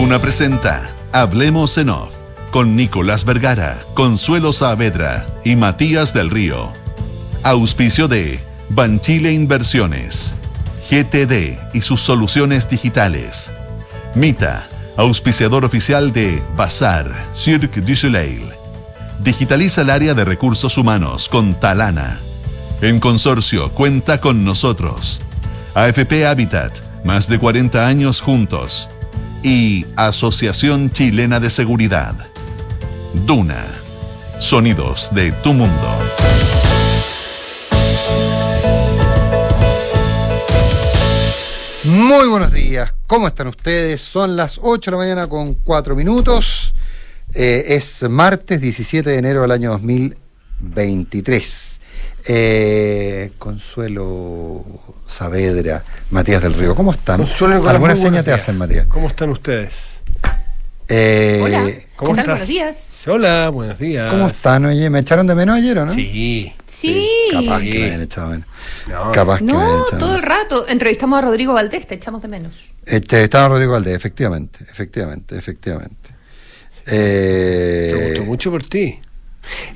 Duna presenta Hablemos en Off con Nicolás Vergara, Consuelo Saavedra y Matías del Río. Auspicio de Banchile Inversiones, GTD y sus soluciones digitales. Mita, auspiciador oficial de Bazar, Cirque du Soleil. Digitaliza el área de recursos humanos con Talana. En consorcio, cuenta con nosotros. AFP Habitat, más de 40 años juntos. Y Asociación Chilena de Seguridad. Duna. Sonidos de tu mundo. Muy buenos días, ¿cómo están ustedes? Son las 8 de la mañana con 4 minutos. Eh, es martes 17 de enero del año 2023. Eh, Consuelo Saavedra, Matías del Río, ¿cómo están? Consuelo ¿Alguna seña te hacen, Matías? ¿Cómo están ustedes? Eh, Hola, ¿cómo ¿qué tal? estás? Buenos días. Hola, buenos días. ¿Cómo están? Oye, ¿me echaron de menos ayer o no? Sí. Sí. Capaz que me hayan echado de menos. No, Capaz que me hayan No, echado todo el rato. Entrevistamos a Rodrigo Valdés, te echamos de menos. Este, estaba Rodrigo Valdés, efectivamente, efectivamente, efectivamente. Me Eh, gustó mucho por ti.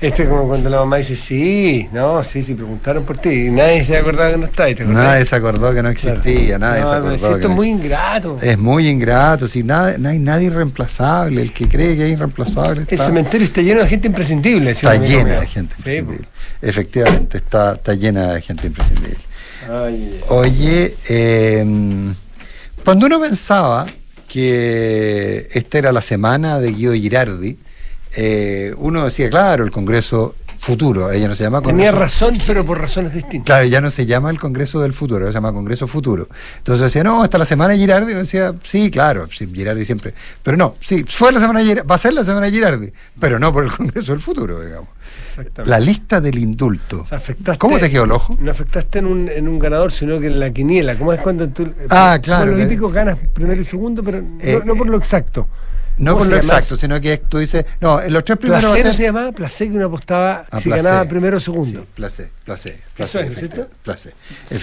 Este es como cuando la mamá dice, sí, no, sí, sí, preguntaron por ti. Y nadie se acordaba que no está. ¿te? Nadie se acordó que no existía, nadie no, se acordó. si esto que es no muy ingrato. Es muy ingrato, si nada, no hay nadie irreemplazable, el que cree que es irreemplazable El cementerio está lleno de gente imprescindible. está llena de gente Sí, imprescindible. Efectivamente, está, está llena de gente imprescindible. Ay, Oye, eh, cuando uno pensaba que esta era la semana de Guido Girardi, eh, uno decía, claro, el Congreso Futuro, ella no se llama Tenía Congreso razón, pero por razones distintas. Claro, ya no se llama el Congreso del Futuro, se llama Congreso Futuro. Entonces decía, no, hasta la semana de Girardi. Y uno decía, sí, claro, sí, Girardi siempre. Pero no, sí, fue la semana de Girardi, va a ser la semana de Girardi, pero no por el Congreso del Futuro, digamos. Exactamente. La lista del indulto. O sea, afectaste- ¿Cómo te quedó el ojo? No afectaste en un, en un ganador, sino que en la quiniela. ¿Cómo es cuando tú. Ah, por- claro, Por lo que- típico ganas primero y segundo, pero no- Eh, no, por lo exacto. No ¿Cómo por lo llama exacto, sino que tú dices, no, en los tres primeros Placé no se llamaba, placé que uno apostaba Ah, si placé. ganaba primero o segundo. Sí, placé, placé, Eso placé, es, ¿no es cierto? placé.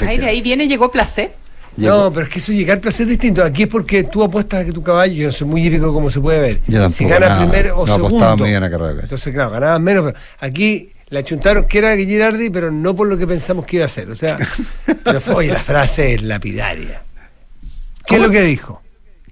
Ay, de ahí viene, llegó Placé. Llegó. No, pero es que eso llegar placé es distinto. Aquí es porque tú apuestas a que tu caballo, yo soy muy hípico como se puede ver. Yo si gana nada. primero o No apostaba segundo. muy bien a carrera. Entonces, claro, ganabas menos. pero aquí le achuntaron que era Girardi, pero no por lo que pensamos que iba a hacer. O sea, pero fue, oye, la frase es lapidaria. ¿Qué es lo que dijo?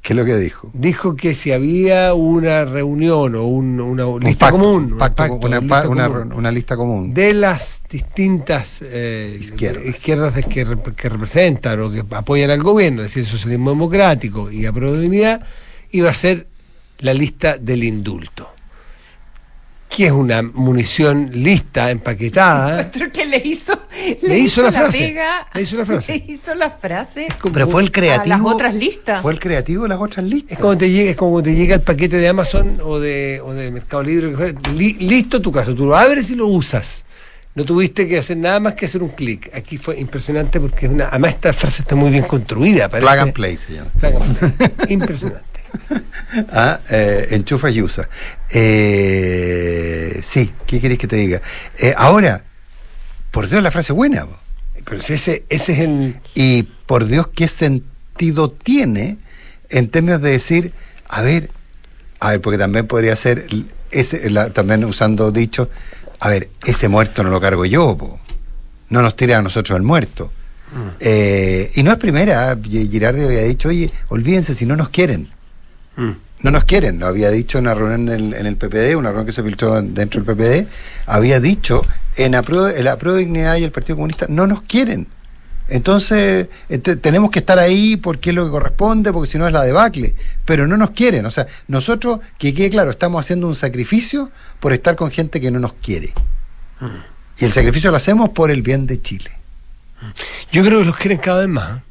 ¿Qué es lo que dijo? dijo que si había una reunión o un- una Un lista pacto, común, un pacto, una, lista una- común una lista común. de las distintas eh, Izquierdas. que, que representan o que apoyan al gobierno, es decir, el socialismo democrático y a Dignidad, iba a ser la lista del indulto, que es una munición lista, empaquetada. Que le hizo, Le hizo la frase, pega, le hizo la frase. Le hizo la frase. Pero fue el creativo. A las otras listas. Fue el creativo de las otras listas. Es como te llega, es como te llega el paquete de Amazon o de, o de Mercado Libre. Li- listo tu caso, tú lo abres y lo usas. No tuviste que hacer nada más que hacer un clic. Aquí fue impresionante porque una, además esta frase está muy bien construida. Parece, Plug and play se llama. Plug and play. impresionante. Ah, eh, enchufa y usa. Eh, sí, ¿qué querés que te diga? Eh, ahora, por Dios, la frase buena. po. Pero si ese, ese es el. Y por Dios, ¿qué sentido tiene en términos de decir, a ver, a ver, porque también podría ser, ese, la- también usando dicho, a ver, ese muerto no lo cargo yo, po. no nos tire a nosotros el muerto. Eh, y no es primera, Gi- Girardi había dicho, oye, olvídense si no nos quieren. Mm. No nos quieren, lo había dicho en una reunión en el, en el PPD, una reunión que se filtró en- dentro del PPD, había dicho en la prueba de dignidad y el Partido Comunista no nos quieren. Entonces, este, tenemos que estar ahí porque es lo que corresponde, porque si no es la debacle, pero no nos quieren. O sea, nosotros, que quede claro, estamos haciendo un sacrificio por estar con gente que no nos quiere. Y el sacrificio lo hacemos por el bien de Chile. Yo creo que los quieren cada vez más. ¿eh?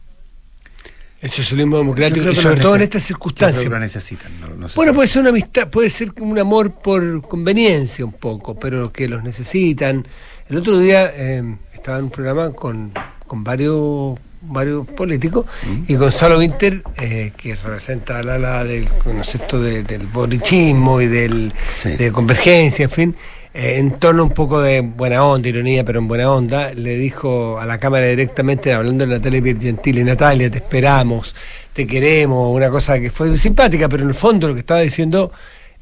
El socialismo democrático, Yo y sobre todo en estas yo circunstancias. creo que lo necesitan. no- no sé Bueno, puede ser una amistad, puede ser un amor por conveniencia un poco, pero que los necesitan. El otro día eh, estaba en un programa con, con varios varios políticos y Gonzalo Winter, eh, que representa la ala del concepto de- del borichismo y del, Sí. de convergencia, en fin, eh, en tono un poco de buena onda, ironía, pero en buena onda, le dijo a la Cámara directamente, hablando de Natalia Piergentili, Natalia, te esperamos, te queremos, una cosa que fue simpática, pero en el fondo lo que estaba diciendo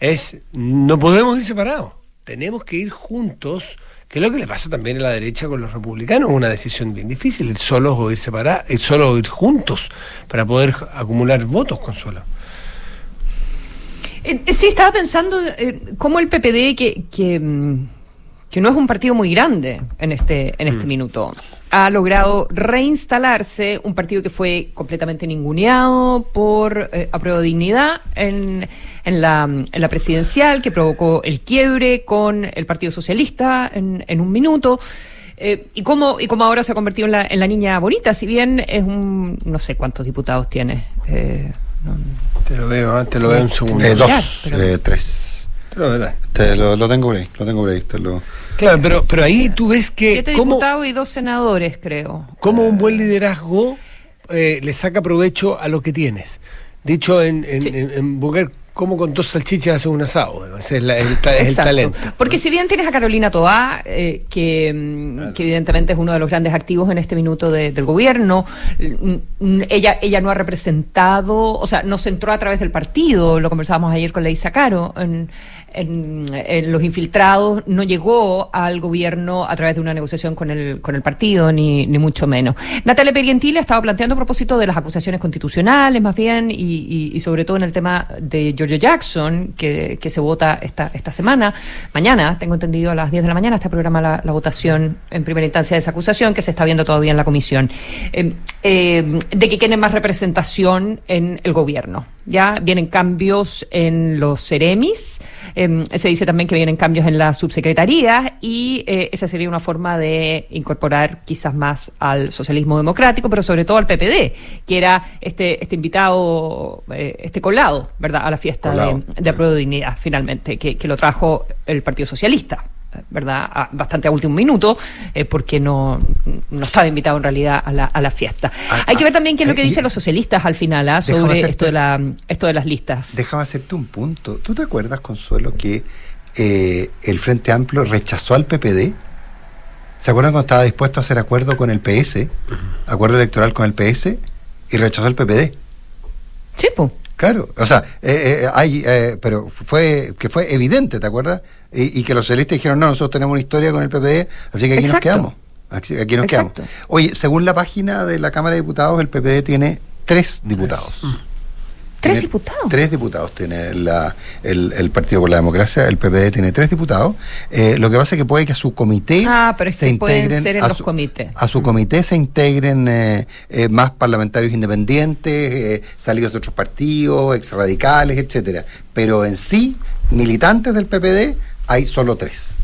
es, no podemos ir separados, tenemos que ir juntos, que es lo que le pasa también a la derecha con los republicanos, una decisión bien difícil, ir solos o ir solos o ir juntos, para poder acumular votos, Consuelo. Eh, eh, sí, estaba pensando eh, cómo el PPD, que, que, mm, que no es un partido muy grande en este, en este minuto, ha logrado reinstalarse un partido que fue completamente ninguneado por eh, apruebo de dignidad en, en, la, en la presidencial, que provocó el quiebre con el Partido Socialista en, en un minuto. Eh, y cómo y cómo ahora se ha convertido en la, en la niña bonita, si bien es un no sé cuántos diputados tiene. Eh, no- Te lo veo, ¿eh? te lo veo segundo. Eh, Ya, dos, pero- eh, tres. Te lo. Te lo, lo tengo por ahí, lo tengo por ahí. Te lo... Claro, pero, pero ahí tú ves que siete cómo, diputados y dos senadores, creo. cómo un buen liderazgo eh, le saca provecho a lo que tienes. Dicho en, en, Sí. en- en como con dos salchichas haces un asado. Ese es, la- el, es talento. Porque si bien tienes a Carolina Toá, eh, que, mm, que evidentemente es uno de los grandes activos en este minuto de- del gobierno, mm, mm, ella, ella no ha representado, o sea, no se entró a través del partido, lo conversábamos ayer con Leisa Caro, en, en- los infiltrados, no llegó al gobierno a través de una negociación con el, con el partido, ni, ni mucho menos. Natalia Pergentili ha estado planteando a propósito de las acusaciones constitucionales, más bien, y, sobre todo en el tema de Giorgio Jackson, que, se vota esta, esta semana. Mañana, tengo entendido, a las 10 de la mañana está programa la, votación en primera instancia de esa acusación, que se está viendo todavía en la comisión, eh, eh, de que tiene más representación en el gobierno. Ya vienen cambios en los Ceremis, eh, se dice también que vienen cambios en las subsecretarías y eh, esa sería una forma de incorporar quizás más al socialismo democrático, pero sobre todo al PPD, que era este, este invitado, eh, este colado, ¿verdad?, a la fiesta Colado, de, de Apruebo de Dignidad, finalmente, que, que lo trajo el Partido Socialista. ¿Verdad? A- bastante a último minuto, eh, porque no, no estaba invitado en realidad a la, a la fiesta. Ah, Hay que ver ah, también qué es lo que eh, dicen los socialistas al final ¿ah? Sobre hacerte- esto de, la, esto de las listas. Déjame hacerte un punto. ¿Tú te acuerdas, Consuelo, que eh, el Frente Amplio rechazó al PPD? ¿Se acuerdan cuando estaba dispuesto a hacer acuerdo con el PS? Acuerdo electoral con el PS y rechazó al PPD. Sí, pues. Claro, o sea, eh, eh, hay, eh, pero fue que fue evidente, ¿te acuerdas? Y, y que los celestes dijeron, no, nosotros tenemos una historia con el PPD, así que aquí nos quedamos. Aquí, aquí nos Exacto. quedamos. Oye, según la página de la Cámara de Diputados, el PPD tiene tres diputados. Tres Tiene diputados. Tres diputados tiene la- el, el Partido por la Democracia, el PPD tiene tres diputados. Eh, lo que pasa es que puede que a su comité Ah, pero que pueden ser en a los su- comités. A su comité se integren eh, eh, más parlamentarios independientes, salidos de otros partidos, exradicales, etcétera. Pero en sí, militantes del PPD, hay solo tres.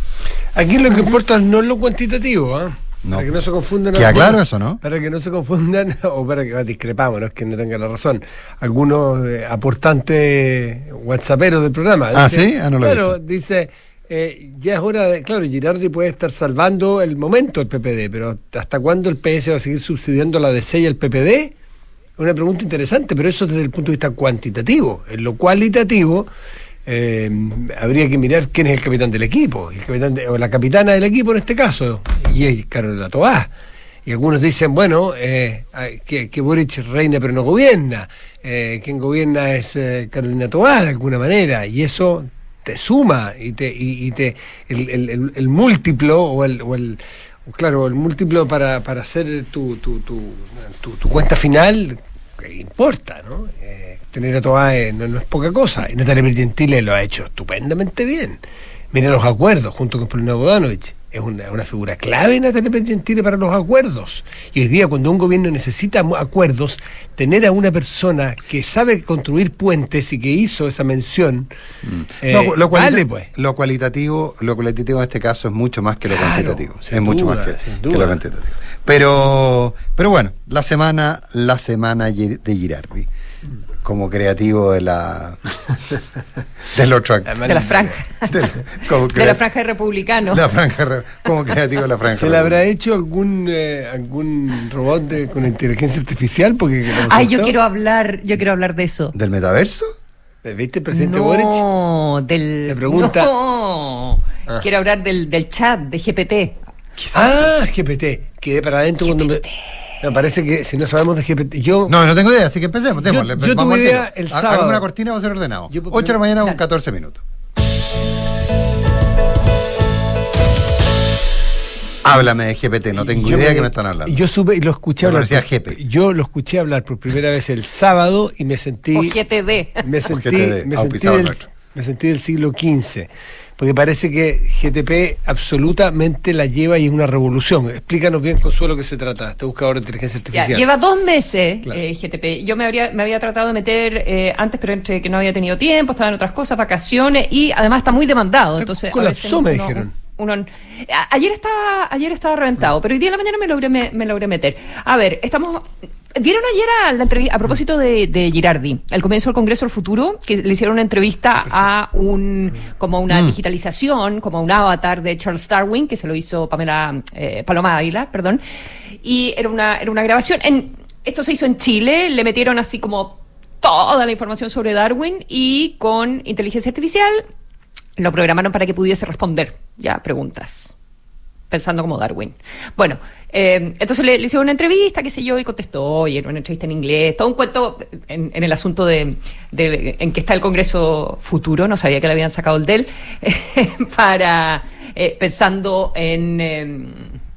Aquí lo que importa no es lo cuantitativo, ¿ah? No. Para que no se confundan. Queda algunos- claro eso, ¿no? Para que no se confundan, o para que ah, discrepamos, no es que no tengan la razón. Algunos eh, aportantes whatsapperos del programa. Ah, ¿sí? Ah, no lo Claro, dice, eh, ya es hora de. Claro, Girardi puede estar salvando el momento del PPD, pero ¿hasta cuándo el PS va a seguir subsidiando la DC y el PPD? Una pregunta interesante, pero eso desde el punto de vista cuantitativo. En lo cualitativo, eh, habría que mirar quién es el capitán del equipo, o la capitana del equipo en este caso, y es Carolina Tobá. Y algunos dicen, bueno, eh, que, que Boric reina pero no gobierna, eh, quien gobierna es eh, Carolina Tobá de alguna manera, y eso te suma y te y, y te el, el- el- el múltiplo o el, o claro el múltiplo para, para hacer tu, tu- tu cuenta final que importa no Eh, tener a eh, no, es poca cosa. Y Natalia Gentile lo ha hecho estupendamente bien. Mira los acuerdos junto con Paulina Bodanovich es una, una figura clave Natalia Gentile para los acuerdos. Y hoy día cuando un gobierno necesita acuerdos tener a una persona que sabe construir puentes y que hizo esa mención eh, No, lo, vale pues. lo cualitativo, lo cualitativo en este caso es mucho más que lo Claro, cuantitativo. Es mucho más que, lo cuantitativo. Pero, pero bueno, la semana, la semana de Girardi, como creativo de la del otro acto. De la franja. Del- como De la franja de republicano. la franja como creativo de la franja. ¿Se le habrá hecho algún eh, algún robot de- con inteligencia artificial? Porque Ay, yo quiero hablar, yo quiero hablar de eso. ¿Del metaverso? ¿Viste el presidente Boric? No, del. Le pregunta- No. Ah. Quiero hablar del, del chat, de GPT. Ah, GPT. Quedé para adentro cuando me. Me parece que si no sabemos de GPT. Yo. No, no tengo idea, así que empecemos. démosle. yo Vamos tuve idea el sábado. Hagamos una cortina, vamos a ser ordenado. Yo- 8 de la mañana con Dale. 14 minutos. Háblame de GPT, no tengo yo idea de me- qué me están hablando. Yo supe y lo escuché hablar. por-. Yo lo escuché hablar por primera vez el sábado y me sentí. O GTD. Me sentí, GTD, me, sentí del, me sentí del siglo XV. Porque parece que GTP absolutamente la lleva y es una revolución. Explícanos bien, Consuelo, qué se trata. Este buscador de inteligencia Ya, artificial. lleva dos meses Claro. eh, GTP. Yo me habría, me había tratado de meter eh, antes, pero entre que no había tenido tiempo, estaba en otras cosas, vacaciones, y además está muy demandado. Entonces, colapsó, me uno- dijeron. uno- a- ayer estaba, ayer estaba reventado, pero hoy día en la mañana me logré, me, me logré meter. A ver, estamos. Dieron ayer a la entrevista, a propósito de, de Girardi, al comienzo del Congreso del Futuro, que le hicieron una entrevista a un, como una digitalización, como un avatar de Charles Darwin, que se lo hizo Pamela, eh, Paloma Ávila, perdón. Y era una, era una grabación. En, esto se hizo en Chile, le metieron así como toda la información sobre Darwin y con inteligencia artificial lo programaron para que pudiese responder ya preguntas pensando como Darwin. Bueno, eh, entonces le, le hicieron una entrevista, qué sé yo, y contestó, y era una entrevista en inglés, todo un cuento en, el asunto de, en que está el Congreso futuro, no sabía que le habían sacado el del, para, eh, pensando en... em,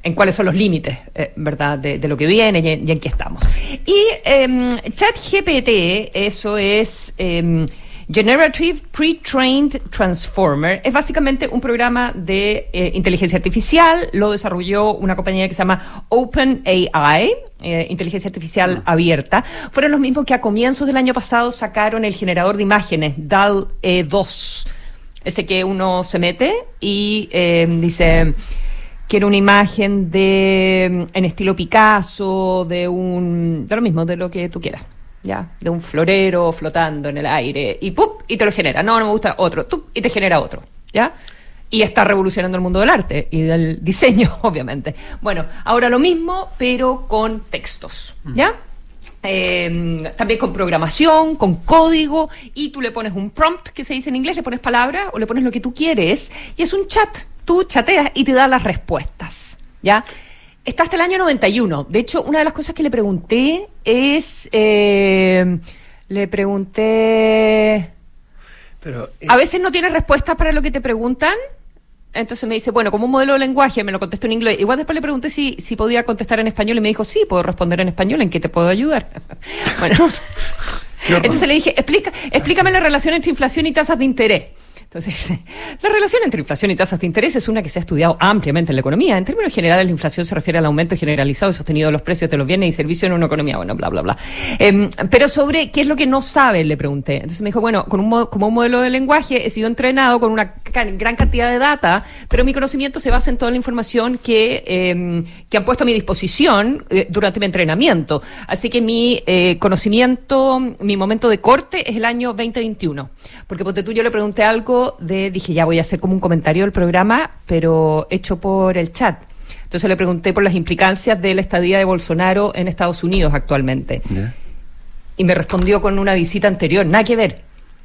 en cuáles son los límites, eh, ¿verdad?, de, de lo que viene y en, y en qué estamos. Y em, ChatGPT, eso es em, Generative Pre-Trained Transformer, es básicamente un programa de eh, inteligencia artificial, lo desarrolló una compañía que se llama OpenAI, eh, inteligencia artificial abierta. Fueron los mismos que a comienzos del año pasado sacaron el generador de imágenes, DAL-E2 ese que uno se mete y eh, dice quiero una imagen de en estilo Picasso de un de lo mismo de lo que tú quieras ya de un florero flotando en el aire y ¡pup! y te lo genera no no me gusta otro ¡tup! y te genera otro ya y está revolucionando el mundo del arte y del diseño obviamente bueno ahora lo mismo pero con textos ya eh, también con programación, con código, y tú le pones un prompt que se dice en inglés, le pones palabras o le pones lo que tú quieres, y es un chat. Tú chateas y te da las respuestas. ¿Ya? Está hasta el año 91. De hecho, una de las cosas que le pregunté es. eh, le pregunté. Pero, eh, A veces no tienes respuestas para lo que te preguntan. Entonces me dice, bueno, como un modelo de lenguaje, me lo contestó en inglés. Igual después le pregunté si, si podía contestar en español y me dijo, sí, puedo responder en español, ¿en qué te puedo ayudar? bueno, entonces le dije, Explica, explícame la relación entre inflación y tasas de interés. Entonces, la relación entre inflación y tasas de interés es una que se ha estudiado ampliamente en la economía. En términos generales, la inflación se refiere al aumento generalizado y sostenido de los precios de los bienes y servicios en una economía. Bueno, bla, bla, bla. Em, pero sobre qué es lo que no sabe, le pregunté. Entonces me dijo, bueno, con un, mo- como un modelo de lenguaje he sido entrenado con una gran cantidad de data, pero mi conocimiento se basa en toda la información que, em, que han puesto a mi disposición eh, durante mi entrenamiento. Así que mi eh, conocimiento, mi momento de corte es el año 2021. Porque ponte tú, yo le pregunté algo de, dije, ya voy a hacer como un comentario del programa, pero hecho por el chat. Entonces le pregunté por las implicancias de la estadía de Bolsonaro en Estados Unidos actualmente. Y me respondió con una visita anterior, nada que ver.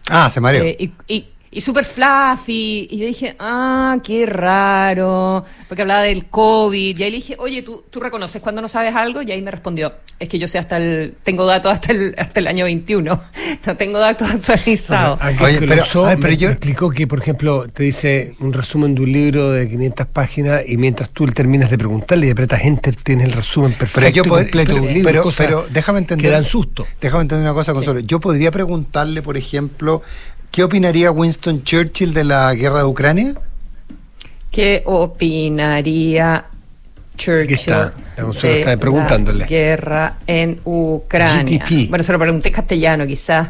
Ah, se mareó. Eh, y y, y súper fluffy. Y yo dije, ah, qué raro. Porque hablaba del COVID. Y ahí le dije, oye, ¿tú, tú reconoces cuando no sabes algo? Y ahí me respondió, es que yo sé hasta el, tengo datos hasta el, hasta el año 21. No tengo datos actualizados. Oye, lo pero- usó ay, pero me, yo- explicó que, por ejemplo, te dice un resumen de un libro de 500 páginas y mientras tú terminas de preguntarle y apretas enter, tienes el resumen perfecto Pero yo y pod- completo de un pero- libro. pero, cosas pero déjame entender. Que dan susto. Déjame entender una cosa, Consuelo. Yo podría preguntarle, por ejemplo, ¿qué opinaría Winston Churchill de la guerra de Ucrania? ¿Qué opinaría Churchill está, de está preguntándole. la guerra en Ucrania? GDP. Bueno, se lo pregunté en castellano, quizás.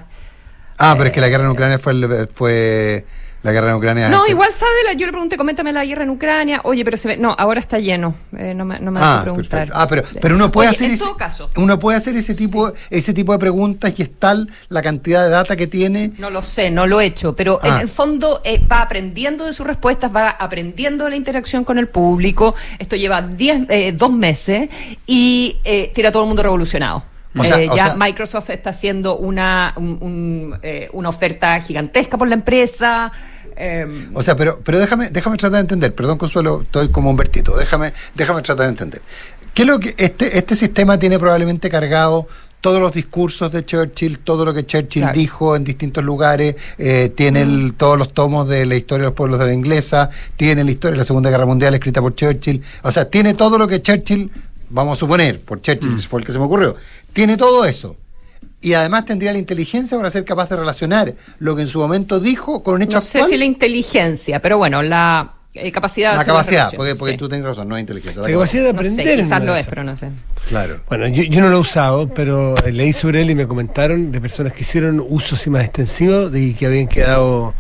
Ah, pero es que la guerra en Ucrania fue, fue la guerra en Ucrania. No, este- igual sabe la. Yo le pregunté, coméntame la guerra en Ucrania. Oye, pero se ve. No, ahora está lleno. Eh, no me, no me Ah, preguntar. perfecto. Ah, pero, pero uno puede Oye, hacer En ese, todo caso. uno puede hacer ese tipo, ese tipo de preguntas y es tal la cantidad de data que tiene. No lo sé, no lo he hecho, pero Ah. en el fondo eh, va aprendiendo de sus respuestas, va aprendiendo de la interacción con el público. Esto lleva diez, eh, dos meses y eh, tira a todo el mundo revolucionado. O sea, Eh, o ya sea- Microsoft está haciendo una, un- un, eh, una oferta gigantesca por la empresa. Eh, O sea, pero, pero déjame, déjame tratar de entender, perdón Consuelo, estoy como un vertito, déjame, déjame tratar de entender. ¿Qué es lo que este, este sistema tiene probablemente cargado todos los discursos de Churchill, todo lo que Churchill Claro. dijo en distintos lugares, eh, tiene el- todos los tomos de la historia de los pueblos de la inglesa, tiene la historia de la Segunda Guerra Mundial escrita por Churchill, o sea, tiene todo lo que Churchill, vamos a suponer, por Churchill fue el que se me ocurrió, tiene todo eso. Y además tendría la inteligencia para ser capaz de relacionar lo que en su momento dijo con un hecho no sé si la inteligencia, pero bueno, la eh, capacidad de La capacidad, porque, porque sí. tú tienes razón, no es inteligencia. La capacidad de No sé, aprender. quizás no lo es pero no sé. Claro. Bueno, yo, yo no lo he usado, pero eh, leí sobre él y me comentaron de personas que hicieron uso así más extensivo de que habían quedado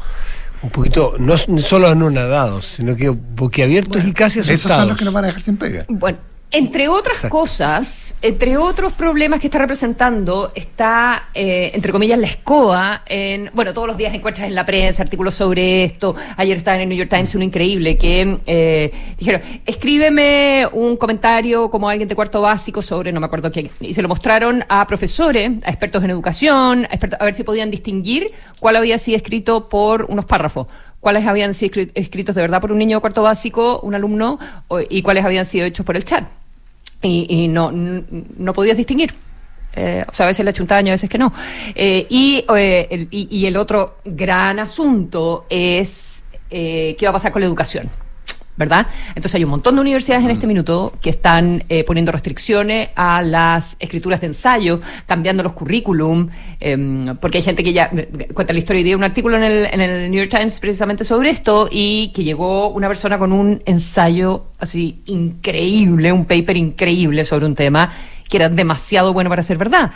un poquito, no, no solo anonadados, sino que boquiabiertos y casi asustados. Esos son los que nos van a dejar sin pega. Bueno, entre otras Exacto. cosas, entre otros problemas que está representando, está, eh, entre comillas, la escoba en, bueno, todos los días encuentras en la prensa artículos sobre esto. Ayer estaba en el New York Times uno increíble que eh, dijeron, escríbeme un comentario como alguien de cuarto básico sobre, no me acuerdo qué, y se lo mostraron a profesores, a expertos en educación, a, expertos- a ver si podían distinguir cuál había sido escrito por unos párrafos cuáles habían sido escri- escritos de verdad por un niño de cuarto básico, un alumno, y cuáles habían sido hechos por el chat. Y, y no, no podías distinguir. Eh, o sea, a veces le chuntaño, a veces que no. Eh, y, eh, el, y, y el otro gran asunto es eh, qué va a pasar con la educación. ¿Verdad? Entonces hay un montón de universidades en este minuto que están eh, poniendo restricciones a las escrituras de ensayo, cambiando los currículum, em, porque hay gente que ya eh, cuenta la historia y dio un artículo en el, en el New York Times precisamente sobre esto y que llegó una persona con un ensayo así increíble, un paper increíble sobre un tema que era demasiado bueno para ser verdad.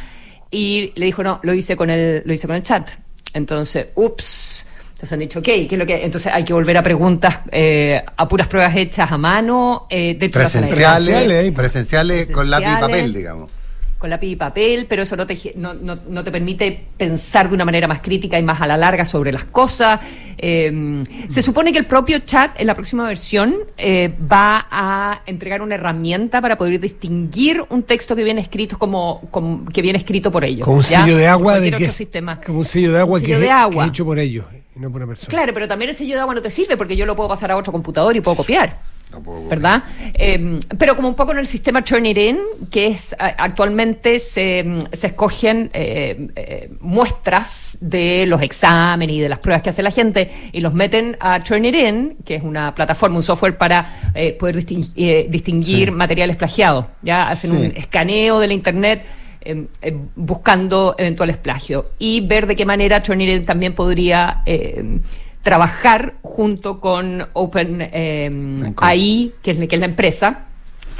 Y le dijo, no, lo hice con el, lo hice con el chat. Entonces, ups. Entonces han dicho, ok, ¿qué es lo que? Entonces hay que volver a preguntas, eh, a puras pruebas hechas a mano, eh, de Presenciales, Presenciales, ahí. presenciales con lápiz y papel, digamos. con lápiz y papel, pero eso no te, no, no- no te permite pensar de una manera más crítica y más a la larga sobre las cosas. Eh, se supone que el propio chat en la próxima versión eh, va a entregar una herramienta para poder distinguir un texto que viene escrito como, como- que viene escrito por ellos. Como un sello de agua de que sistema. como un sello de agua, Un que, sello de agua. hecho por ellos y no por una persona. Claro, pero también el sello de agua no te sirve porque yo lo puedo pasar a otro computador y puedo copiar. No puedo ¿Verdad? Eh, pero como un poco en el sistema Turn It In, que es actualmente se, se escogen eh, eh, muestras de los exámenes y de las pruebas que hace la gente y los meten a Turn It In, que es una plataforma, un software para eh, poder eh, distinguir materiales plagiados. Ya hacen Sí. un escaneo de la internet. Eh, eh, buscando eventuales plagios y ver de qué manera Turnitin también podría eh, trabajar junto con Open eh, AI, que es, que es la empresa,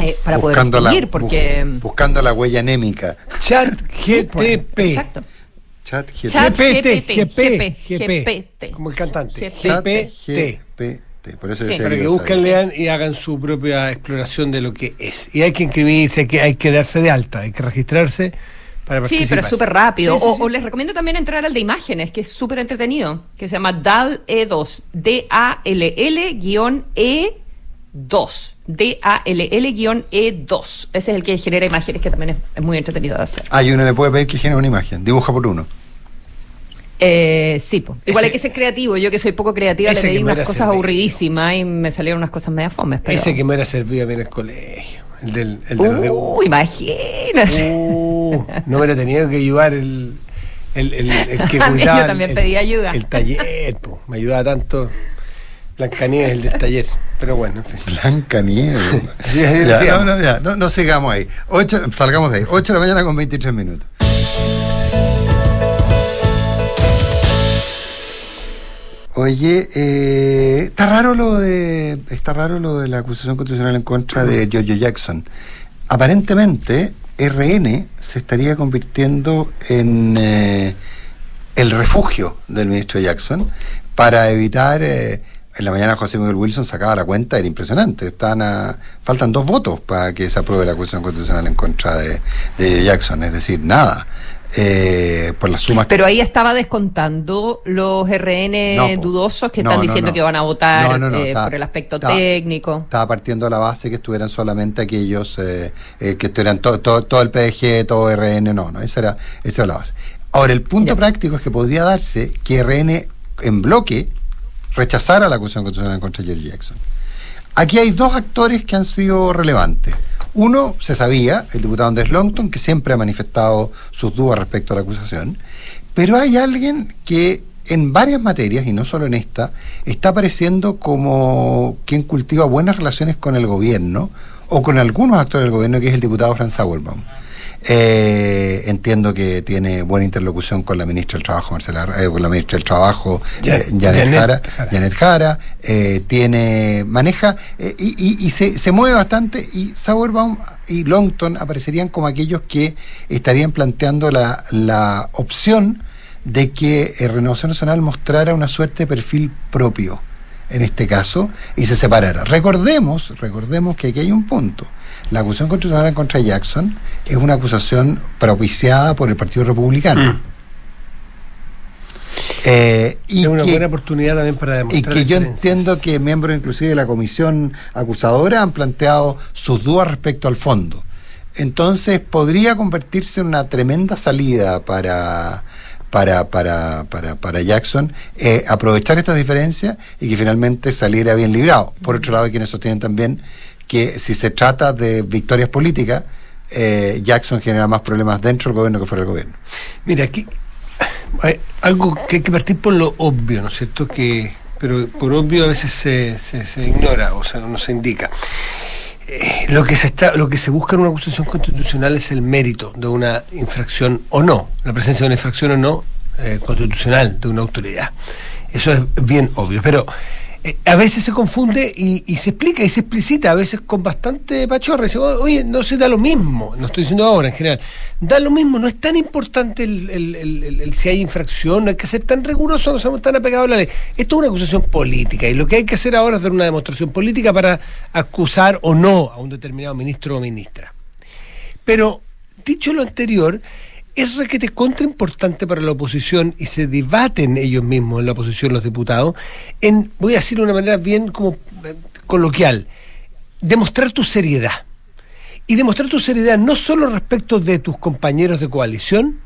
eh, para poder Buscando distinguir, porque... bu- buscando la huella anémica. Chat Sí, pues, GTP. Exacto. Chat GPT. Chat GPT, GPT, GP, GPT. como el cantante. GPT. GPT. Por eso Sí. Para que busquen, lean y hagan su propia exploración de lo que es. Y hay que inscribirse, hay que, hay que darse de alta, hay que registrarse para Sí, participar. pero es súper rápido. Sí, sí, o, sí. o les recomiendo también entrar al de imágenes, que es súper entretenido, que se llama DAL E2, D-A-L-L-E2, D-A-L-L-E2. Ese es el que genera imágenes, que también es, es muy entretenido de hacer. Ah, y uno le puede pedir que genere una imagen. Dibuja por uno. Eh, sí, po. igual Ese- hay que ser creativo. Yo que soy poco creativa le pedí me unas cosas servido. aburridísimas y me salieron unas cosas media fomes. Pero... Ese que me hubiera servido a mí en el colegio. El, del, el de los de Uh, imagínate. Uh, no hubiera tenido que ayudar el, el, el, el que Yo cuidaba. también el- pedí ayuda. El taller, po. me ayudaba tanto. Blancanieves, el del taller. Pero bueno, en fin. Blanca Nieve. Sí, ya, decíamos. no, no, ya, no, no sigamos ahí. Ocho, salgamos de ahí. 8 de la mañana con 23 minutos. Oye, eh, está raro lo de está raro lo de la acusación constitucional en contra de Giorgio Jackson. Aparentemente, RN se estaría convirtiendo en eh, el refugio del ministro Jackson para evitar eh, en la mañana José Miguel Wilson sacaba la cuenta, era impresionante. Están a- faltan dos votos para que se apruebe la acusación constitucional en contra de, de Jackson, es decir, nada. eh, por las sumas. Pero ahí estaba descontando los RN No, dudosos que No, están diciendo no. que van a votar eh, estaba- por el aspecto estaba- técnico. Estaba partiendo de la base que estuvieran solamente aquellos eh, eh, que estuvieran to- to- todo el PDG, todo RN, no, no, esa era, esa era la base. Ahora, el punto Ya. práctico es que podría darse que RN en bloque rechazara la acusación constitucional contra Jerry Jackson. Aquí hay dos actores que han sido relevantes. Uno, se sabía, el diputado Andrés Longton, que siempre ha manifestado sus dudas respecto a la acusación, pero hay alguien que en varias materias, y no solo en esta, está apareciendo como quien cultiva buenas relaciones con el gobierno o con algunos actores del gobierno, que es el diputado Franz Sauerbaum. Eh, entiendo que tiene buena interlocución con la ministra del Trabajo, Marcela, eh, con la ministra del Trabajo, Ya- eh, Janet, Janet Jara. Janet Jara, eh, tiene, maneja eh, y, y- y se, se mueve bastante y Sauerbaum y Longton aparecerían como aquellos que estarían planteando la, la opción de que Renovación Nacional mostrara una suerte de perfil propio en este caso y se separara. Recordemos, recordemos que aquí hay un punto. La acusación constitucional contra Jackson es una acusación propiciada por el Partido Republicano. Eh, y es una que- buena oportunidad también para y demostrar que yo entiendo que miembros inclusive de la comisión acusadora han planteado sus dudas respecto al fondo. Entonces podría convertirse en una tremenda salida para para, para, para, para Jackson eh, aprovechar estas diferencias y que finalmente saliera bien librado. Por otro lado, hay quienes sostienen también que si se trata de victorias políticas, eh, Jackson genera más problemas dentro del gobierno que fuera del gobierno. Mira, aquí hay algo que hay que partir por lo obvio, ¿no es cierto? Que, pero por obvio a veces se, se, ignora o sea, no se indica. Eh, lo que se está, lo que se busca en una acusación constitucional es el mérito de una infracción o no, la presencia de una infracción o no eh, constitucional de una autoridad. Eso es bien obvio, pero eh, a veces se confunde y, se explica y se explicita, a veces con bastante pachorra. Dice, "O- oye, no se da lo mismo, no estoy diciendo ahora en general, da lo mismo, no es tan importante el si hay infracción, no hay que ser tan riguroso, no somos tan apegados a la ley. Esto es una acusación política y lo que hay que hacer ahora es dar una demostración política para acusar o no a un determinado ministro o ministra. Pero, dicho lo anterior, es requete contra importante para la oposición y se debaten ellos mismos en la oposición los diputados en, voy a decirlo de una manera bien como eh, coloquial, demostrar tu seriedad. Y demostrar tu seriedad no solo respecto de tus compañeros de coalición,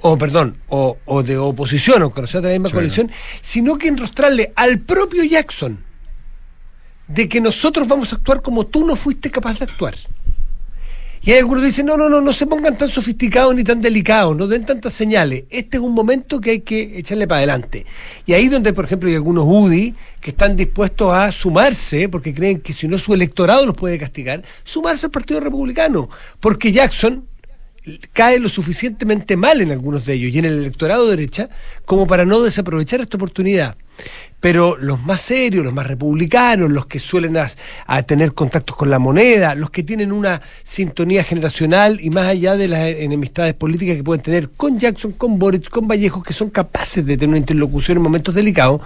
o perdón, o, o de oposición, aunque no sea de la misma Sí. coalición, sino que enrostrarle al propio Jackson de que nosotros vamos a actuar como tú no fuiste capaz de actuar. Y hay algunos dicen, no, no, no, no se pongan tan sofisticados ni tan delicados, no den tantas señales. Este es un momento que hay que echarle para adelante. Y ahí donde, por ejemplo, hay algunos UDI que están dispuestos a sumarse, porque creen que si no su electorado los puede castigar, sumarse al Partido Republicano. Porque Jackson cae lo suficientemente mal en algunos de ellos y en el electorado de derecha como para no desaprovechar esta oportunidad. Pero los más serios, los más republicanos, los que suelen a, tener contactos con la moneda, los que tienen una sintonía generacional y más allá de las enemistades políticas que pueden tener con Jackson, con Boric, con Vallejo, que son capaces de tener una interlocución en momentos delicados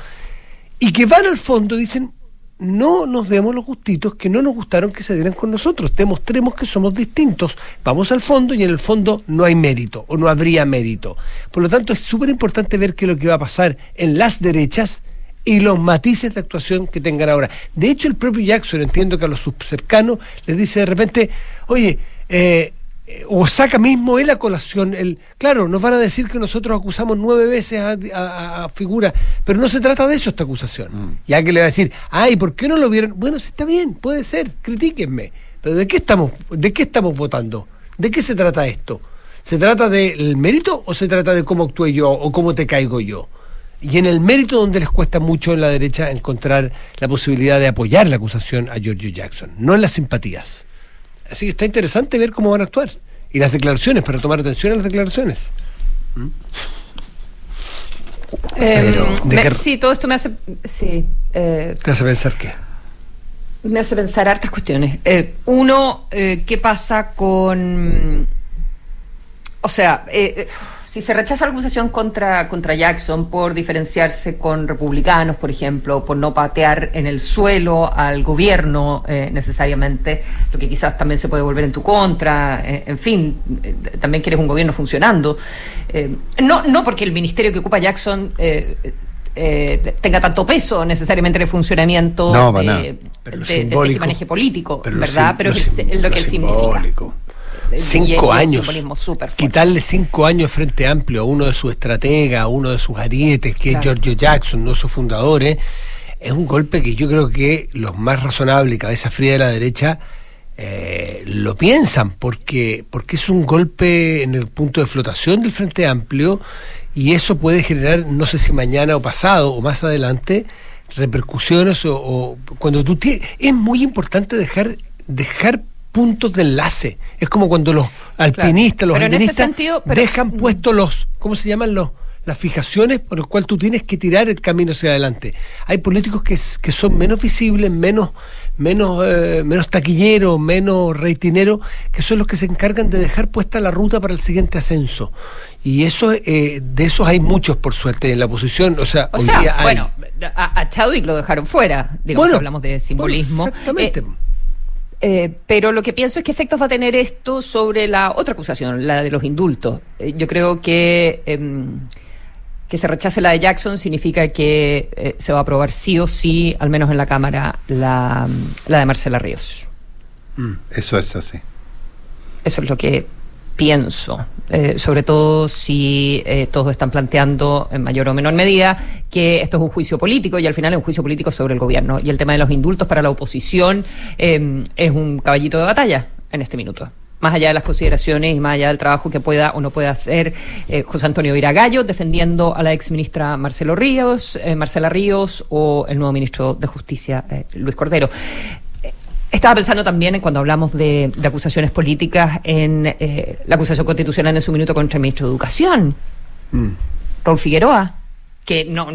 y que van al fondo, dicen, no nos demos los gustitos que no nos gustaron que se dieran con nosotros, demostremos que somos distintos, vamos al fondo y en el fondo no hay mérito o no habría mérito. Por lo tanto, es súper importante ver qué es lo que va a pasar en las derechas y los matices de actuación que tengan ahora. De hecho, el propio Jackson, entiendo que a los subcercanos les dice de repente, oye, eh, eh, o saca mismo él a colación el claro nos van a decir que nosotros acusamos nueve veces a, a- a figura pero no se trata de eso esta acusación ya que le va a decir ay ¿por qué no lo vieron? bueno sí está bien puede ser critíquenme pero ¿de qué estamos de qué estamos votando? ¿de qué se trata esto? ¿se trata del mérito o se trata de cómo actué yo o cómo te caigo yo? y en el mérito donde les cuesta mucho en la derecha encontrar la posibilidad de apoyar la acusación a Giorgio Jackson no en las simpatías Así que está interesante ver cómo van a actuar. Y las declaraciones, para tomar atención a las declaraciones. Eh, ¿de me- qué- sí, todo esto me hace, sí, eh, Te hace pensar que. me hace pensar hartas cuestiones. Eh, uno, eh, ¿qué pasa con, o sea, Si se rechaza la acusación contra, contra Jackson por diferenciarse con republicanos, por ejemplo, por no patear en el suelo al gobierno eh, necesariamente, lo que quizás también se puede volver en tu contra, eh, en fin, eh, también quieres un gobierno funcionando. no, no porque el ministerio que ocupa Jackson tenga tanto peso necesariamente en el funcionamiento de, ese manejo político, ¿verdad? Pero es lo, que él significa cinco años. Quitarle cinco años frente amplio a uno de sus estrategas, a uno de sus arietes, que es Giorgio Jackson, no sus fundadores, es un golpe que yo creo que los más razonables y cabeza fría de la derecha eh, lo piensan, porque, porque es un golpe en el punto de flotación del Frente Amplio y eso puede generar, no sé si mañana o pasado o más adelante, repercusiones o, cuando tú tienes... Es muy importante dejar, dejar puntos de enlace. Es como cuando los alpinistas, los alpinistas dejan puestos los, ¿cómo se llaman los? las fijaciones por las cuales tú tienes que tirar el camino hacia adelante. Hay políticos que, que son menos visibles, menos, menos, eh, menos taquilleros, menos reitineros, que son los que se encargan de dejar puesta la ruta para el siguiente ascenso. Y eso, eh, de esos hay muchos, por suerte, en la oposición. O sea, hoy día bueno, a, a Chadwick lo dejaron fuera, digamos, hablamos de simbolismo. exactamente. Eh, eh, pero lo que pienso es que efectos va a tener esto sobre la otra acusación, la de los indultos. Eh, yo creo que em, que se rechace la de Jackson significa que eh, se va a aprobar sí o sí, al menos en la Cámara, la, la de Marcela Ríos. Mm, eso es así. Eso es lo que pienso, eh, sobre todo si eh, todos están planteando en mayor o menor medida que esto es un juicio político y al final es un juicio político sobre el gobierno. Y el tema de los indultos para la oposición eh, es un caballito de batalla en este minuto más allá de las consideraciones y más allá del trabajo que pueda o no pueda hacer José Antonio Viragallo defendiendo a la ex ministra Marcelo Ríos, Marcela Ríos o el nuevo ministro de Justicia Luis Cordero. Estaba pensando también en cuando hablamos de, acusaciones políticas en eh, la acusación constitucional en su minuto contra el ministro de Educación, mm. Raúl Figueroa, que no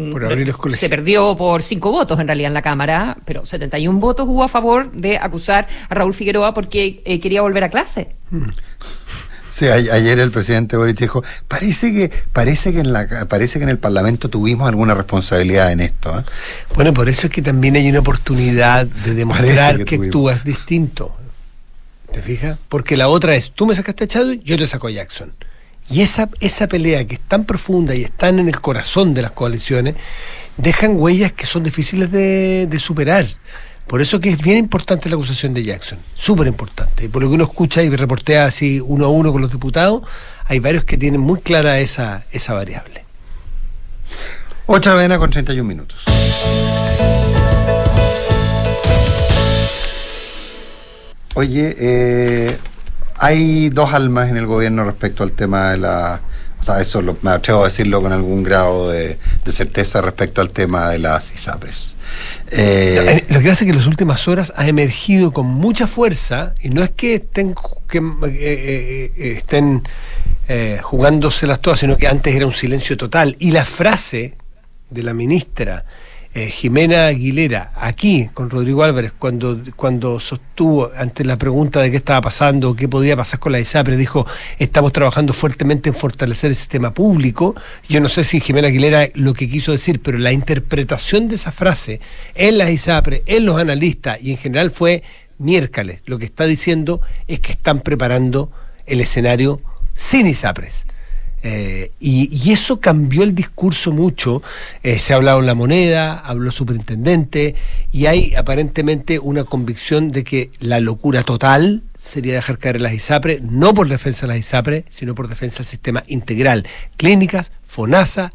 se perdió por cinco votos en realidad en la Cámara, pero 71 votos hubo a favor de acusar a Raúl Figueroa porque eh, quería volver a clase. Mm. Sí, ayer el presidente Boric dijo, parece que, parece que en la parece que en el Parlamento tuvimos alguna responsabilidad en esto. ¿eh? Bueno, por eso es que también hay una oportunidad de demostrar que, actúas distinto. ¿Te fijas? Porque la otra es, tú me sacaste a Chadwick, yo te saco a Jackson. Y esa, esa pelea que es tan profunda y están en el corazón de las coaliciones, dejan huellas que son difíciles de, de superar. Por eso que es bien importante la acusación de Jackson, súper importante. Por lo que uno escucha y reportea así uno a uno con los diputados, hay varios que tienen muy clara esa, esa variable. 8 de la mañana con 31 minutos. Oye, eh, hay dos almas en el gobierno respecto al tema de la o sea, eso me atrevo a decirlo con algún grado de, certeza respecto al tema de las ISAPRES. Eh, lo que hace que en las últimas horas ha emergido con mucha fuerza, y no es que estén, que, eh, eh, estén jugándoselas todas, sino que antes era un silencio total. Y la frase de la ministra eh, Jimena Aguilera, aquí con Rodrigo Álvarez, cuando, cuando sostuvo ante la pregunta de qué estaba pasando, qué podía pasar con la ISAPRE, dijo, estamos trabajando fuertemente en fortalecer el sistema público. Yo no sé si Jimena Aguilera lo que quiso decir, pero la interpretación de esa frase en las ISAPRE, en los analistas y en general fue miércoles. Lo que está diciendo es que están preparando el escenario sin ISAPRES. Eh, y, eso cambió el discurso mucho. Eh, se ha hablado en la moneda, habló superintendente, y hay aparentemente una convicción de que la locura total sería dejar caer las ISAPRE, no por defensa de las ISAPRE, sino por defensa del sistema integral, clínicas, FONASA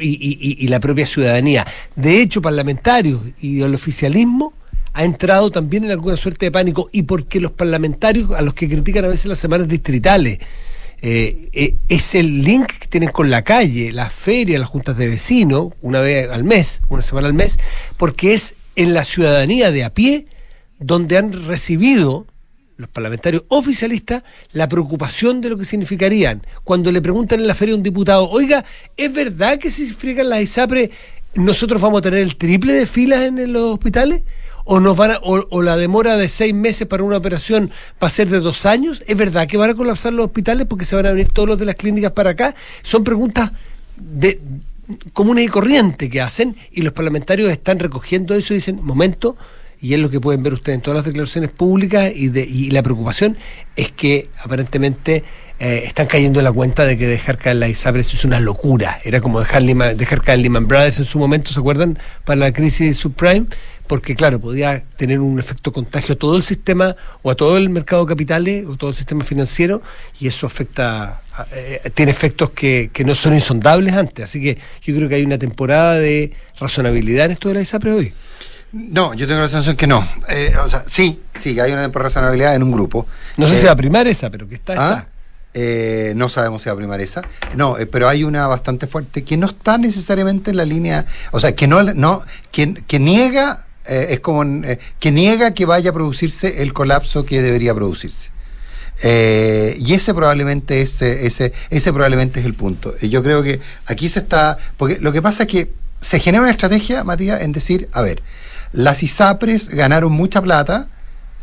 y, y la propia ciudadanía. De hecho, parlamentarios y el oficialismo ha entrado también en alguna suerte de pánico, y porque los parlamentarios a los que critican a veces las semanas distritales, eh, eh, es el link que tienen con la calle, la feria, las juntas de vecinos, una vez al mes, una semana al mes, porque es en la ciudadanía de a pie donde han recibido los parlamentarios oficialistas la preocupación de lo que significarían. Cuando le preguntan en la feria a un diputado, oiga, ¿es verdad que si se friegan las ISAPRE nosotros vamos a tener el triple de filas en los hospitales? O nos van o, la demora de seis meses para una operación va a ser de dos años? ¿Es verdad que van a colapsar los hospitales porque se van a venir todos los de las clínicas para acá? Son preguntas de comunes y corrientes que hacen y los parlamentarios están recogiendo eso y dicen, momento, y es lo que pueden ver ustedes en todas las declaraciones públicas y, la preocupación es que aparentemente eh, están cayendo en la cuenta de que dejar caer la ISAPRES es una locura. Era como dejar, Lehman- dejar caer Lehman Brothers en su momento, ¿se acuerdan? Para la crisis subprime, porque claro, podía tener un efecto contagio a todo el sistema o a todo el mercado de capitales o todo el sistema financiero y eso afecta, a- eh, tiene efectos que, que no son insondables antes. Así que yo creo que hay una temporada de razonabilidad en esto de la ISAPRES hoy. No, yo tengo la sensación que no. Eh, o sea, sí, sí, hay una razonabilidad en un grupo. No sé Eh, si va a primar esa, pero que está, ¿Ah? está. Eh, no sabemos si va a primar esa. No, eh, pero hay una bastante fuerte que no está necesariamente en la línea, o sea, que no, no que, que niega, eh, es como eh, que niega que vaya a producirse el colapso que debería producirse. Eh, y ese probablemente es, ese, ese probablemente es el punto. Yo creo que aquí se está, porque lo que pasa es que se genera una estrategia, Matías, en decir, a ver, las ISAPRES ganaron mucha plata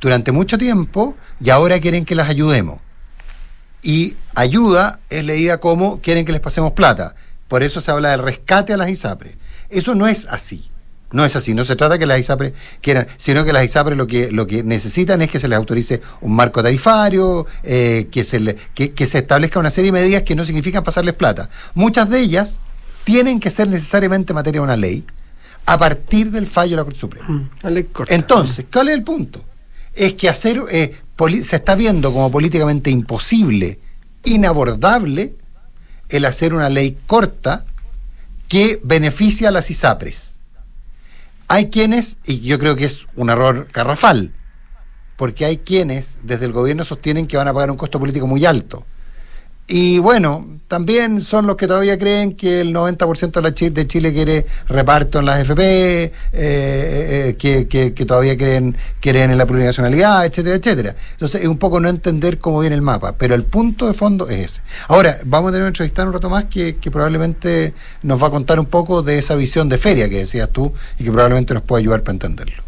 durante mucho tiempo y ahora quieren que las ayudemos y ayuda es leída como quieren que les pasemos plata. Por eso se habla del rescate a las ISAPRES. Eso no es así. No es así. No se trata que las ISAPRES quieran, sino que las ISAPRES lo que, lo que necesitan es que se les autorice un marco tarifario, eh, que, se le- que, que se establezca una serie de medidas que no significan pasarles plata. Muchas de ellas tienen que ser necesariamente materia de una ley a partir del fallo de la Corte Suprema. Corta. Entonces, ¿cuál es el punto? Es que hacer eh, se está viendo como políticamente imposible, inabordable, el hacer una ley corta que beneficia a las ISAPRES. Hay quienes, y yo creo que es un error garrafal, porque hay quienes desde el gobierno sostienen que van a pagar un costo político muy alto. Y bueno, también son los que todavía creen que el 90% de, la Chi- de Chile quiere reparto en las FP, eh, eh, que, que- que todavía creen, creen en la plurinacionalidad, etcétera, etcétera. Entonces es un poco no entender cómo viene el mapa, pero el punto de fondo es ese. Ahora, vamos a tener una entrevista en un rato más que, que probablemente nos va a contar un poco de esa visión de feria que decías tú y que probablemente nos puede ayudar para entenderlo.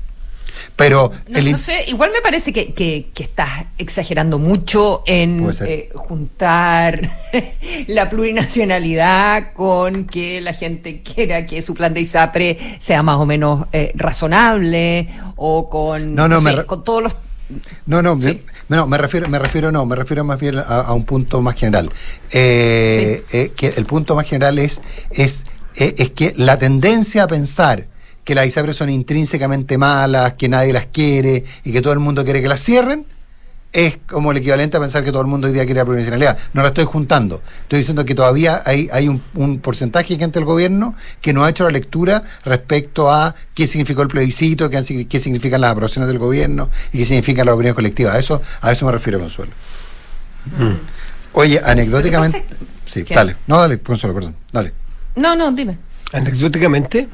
Pero No, el no sé, igual me parece que, que- que estás exagerando mucho en eh, juntar la plurinacionalidad con que la gente quiera que su plan de ISAPRE sea más o menos eh, razonable o con, No, no, sé, re- con todos los... No, no, Sí. me, no, me refiero, me refiero, no, me refiero más bien a, a un punto más general. Eh, eh, que el punto más general es, es, eh, es que la tendencia a pensar que las ISAPRES son intrínsecamente malas, que nadie las quiere y que todo el mundo quiere que las cierren, es como el equivalente a pensar que todo el mundo hoy día quiere la plurinacionalidad. No la estoy juntando. Estoy diciendo que todavía hay, hay un, un porcentaje de gente del gobierno que no ha hecho la lectura respecto a qué significó el plebiscito, qué, qué significan las aprobaciones del gobierno y qué significan las opiniones colectivas. A eso, a eso me refiero, Consuelo. Oye, anecdóticamente. Lo que pasa Sí, ¿Qué? dale. No, dale, Consuelo, perdón. Dale. No, no, dime. Anecdóticamente,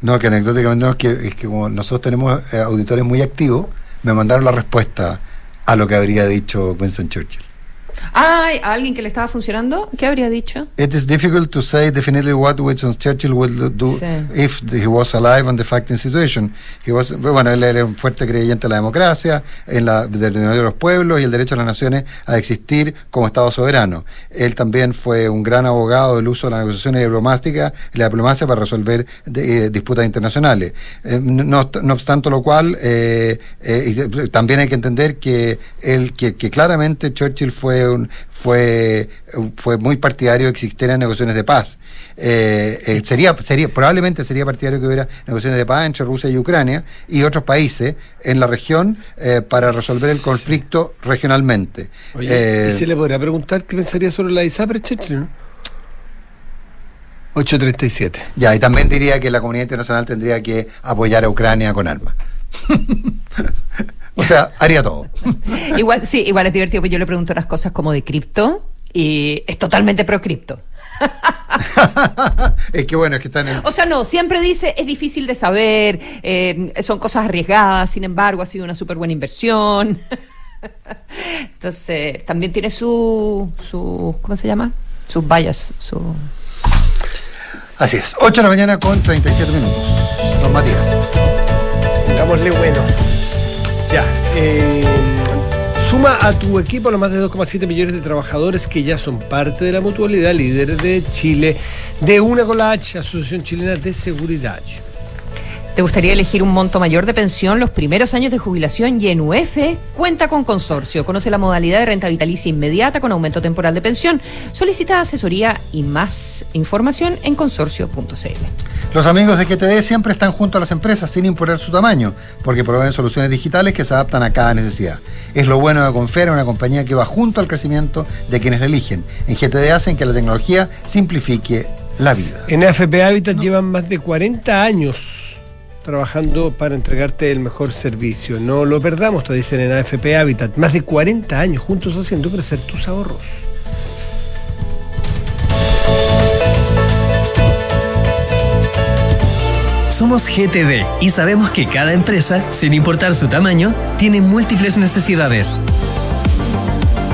No, que anecdóticamente no, es que, es que como nosotros tenemos eh, auditores muy activos, me mandaron la respuesta a lo que habría dicho Winston Churchill. Ay, ¿a alguien que le estaba funcionando? ¿Qué habría dicho? It is difficult to say definitely what Winston Churchill would do Sí. if he was alive on the facting situation. He was, bueno, él era un fuerte creyente en la democracia, en la derecho de los pueblos y el derecho de las naciones a existir como Estado soberano. Él también fue un gran abogado del uso de las negociaciones diplomáticas y la diplomacia para resolver de- eh, disputas internacionales. Eh, no, no obstante lo cual, eh, eh, también hay que entender que él, que, que claramente Churchill fue un, fue fue muy partidario de que existieran negociaciones de paz. Eh, eh, sería sería probablemente sería partidario que hubiera negociaciones de paz entre Rusia y Ucrania y otros países en la región eh, para resolver el conflicto regionalmente. oye, Eh, ¿y se le podría preguntar qué pensaría sobre la ISAPRE, Churchill, no? 837. Ya, y también diría que la comunidad internacional tendría que apoyar a Ucrania con armas. o sea, haría todo. Igual, sí, igual es divertido, porque yo le pregunto unas cosas como de cripto y es totalmente pro cripto. es que bueno, es que están en el... O sea, no, siempre dice es difícil de saber, eh, son cosas arriesgadas, sin embargo, ha sido una súper buena inversión. Entonces, también tiene su, su, ¿cómo se llama? Sus vallas, su... Así es, 8 de la mañana con 37 minutos. Don Matías. Pongámosle bueno. Ya. eh, suma a tu equipo los más de 2,7 millones de trabajadores que ya son parte de la mutualidad líder de Chile, de una con la H, Asociación Chilena de Seguridad. ¿Te gustaría elegir un monto mayor de pensión los primeros años de jubilación y en UF cuenta con consorcio? Conoce la modalidad de renta vitalicia inmediata con aumento temporal de pensión. Solicita asesoría y más información en consorcio.cl. Los amigos de GTD siempre están junto a las empresas sin imponer su tamaño, porque proveen soluciones digitales que se adaptan a cada necesidad. Es lo bueno de Confera, una compañía que va junto al crecimiento de quienes la eligen. En GTD hacen que la tecnología simplifique la vida. En AFP Habitat llevan más de 40 años trabajando para entregarte el mejor servicio. No lo perdamos, te dicen en AFP Habitat. Más de 40 años juntos haciendo crecer tus ahorros. Somos GTD y sabemos que cada empresa, sin importar su tamaño, tiene múltiples necesidades.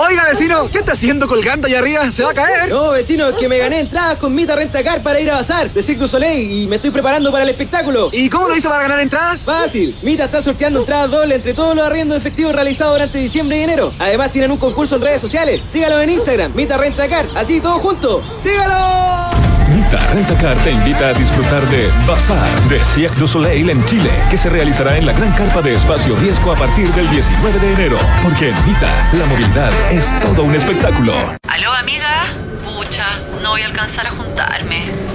Oiga, vecino, ¿qué está haciendo colgando allá arriba? ¿Se va a caer? No, vecino, es que me gané entradas con Mita Rentacar para ir a bazar de Cirque du Soleil y me estoy preparando para el espectáculo. ¿Y cómo lo hizo para ganar entradas? Fácil. Mita está sorteando entradas doble entre todos los arriendos efectivos realizados durante diciembre y enero. Además tienen un concurso en redes sociales. Sígalo en Instagram, Mita Rentacar. Así, todos juntos. ¡Sígalo! Mita Rentacar te invita a disfrutar de Bazar de Cirque Soleil en Chile, que se realizará en la gran carpa de Espacio Riesgo a partir del 19 de enero. Porque en Mita, la movilidad es todo un espectáculo. ¿Aló, amiga? Pucha, no voy a alcanzar a juntarme.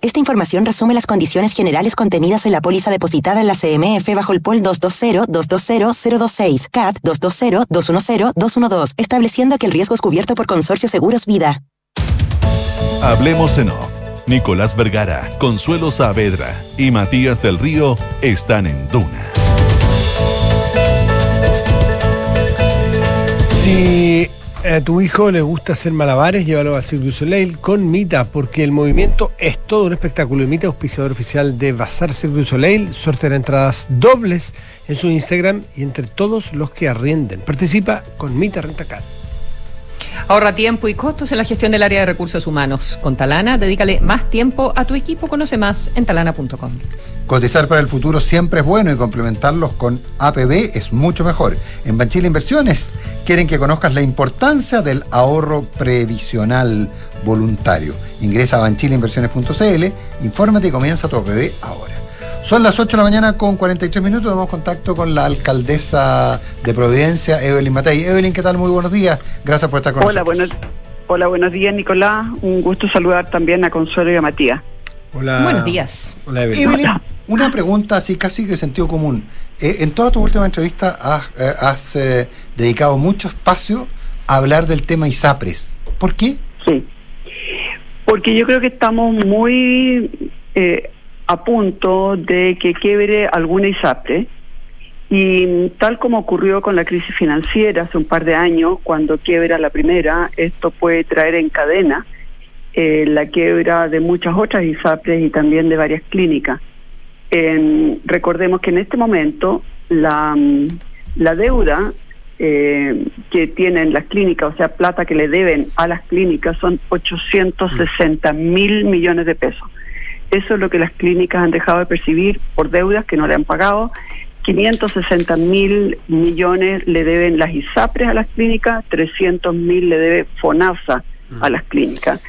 Esta información resume las condiciones generales contenidas en la póliza depositada en la CMF bajo el POL 220-220-026, CAT 220-210-212, estableciendo que el riesgo es cubierto por Consorcio Seguros Vida. Hablemos en off. Nicolás Vergara, Consuelo Saavedra y Matías del Río están en Duna. Si a tu hijo le gusta hacer malabares, llévalo a Cirque du Soleil con Mita, porque el movimiento es todo un espectáculo. Mita, auspiciador oficial de Bazar Cirque du Soleil, sorteará entradas dobles en su Instagram y entre todos los que arrienden. Participa con Mita Rentacar. Ahorra tiempo y costos en la gestión del área de recursos humanos. Con Talana, dedícale más tiempo a tu equipo. Conoce más en talana.com. Cotizar para el futuro siempre es bueno y complementarlos con APB es mucho mejor. En Banchile Inversiones quieren que conozcas la importancia del ahorro previsional voluntario. Ingresa a banchileinversiones.cl, infórmate y comienza tu APB ahora. Son las 8 de la mañana con 43 minutos. Damos contacto con la alcaldesa de Providencia, Evelyn Matei. Evelyn, ¿qué tal? Muy buenos días. Gracias por estar con Hola, nosotros. buenos, hola, buenos días, Nicolás. Un gusto saludar también a Consuelo y a Matías. Hola. Buenos días. Hola, Evelyn, una pregunta así casi de sentido común. Eh, en toda tu última entrevista has, eh, has, eh, dedicado mucho espacio a hablar del tema ISAPRES. ¿Por qué? Sí. Porque yo creo que estamos muy eh, a punto de que quiebre alguna ISAPRE. Y tal como ocurrió con la crisis financiera hace un par de años, cuando quiebra la primera, esto puede traer en cadena eh, la quiebra de muchas otras ISAPRES y también de varias clínicas. Eh, recordemos que en este momento la, mm, la deuda eh, que tienen las clínicas, o sea, plata que le deben a las clínicas, son 860 mil millones de pesos. Eso es lo que las clínicas han dejado de percibir por deudas que no le han pagado. 560 mil millones le deben las ISAPRES a las clínicas, 300 mil le debe FONASA a las clínicas.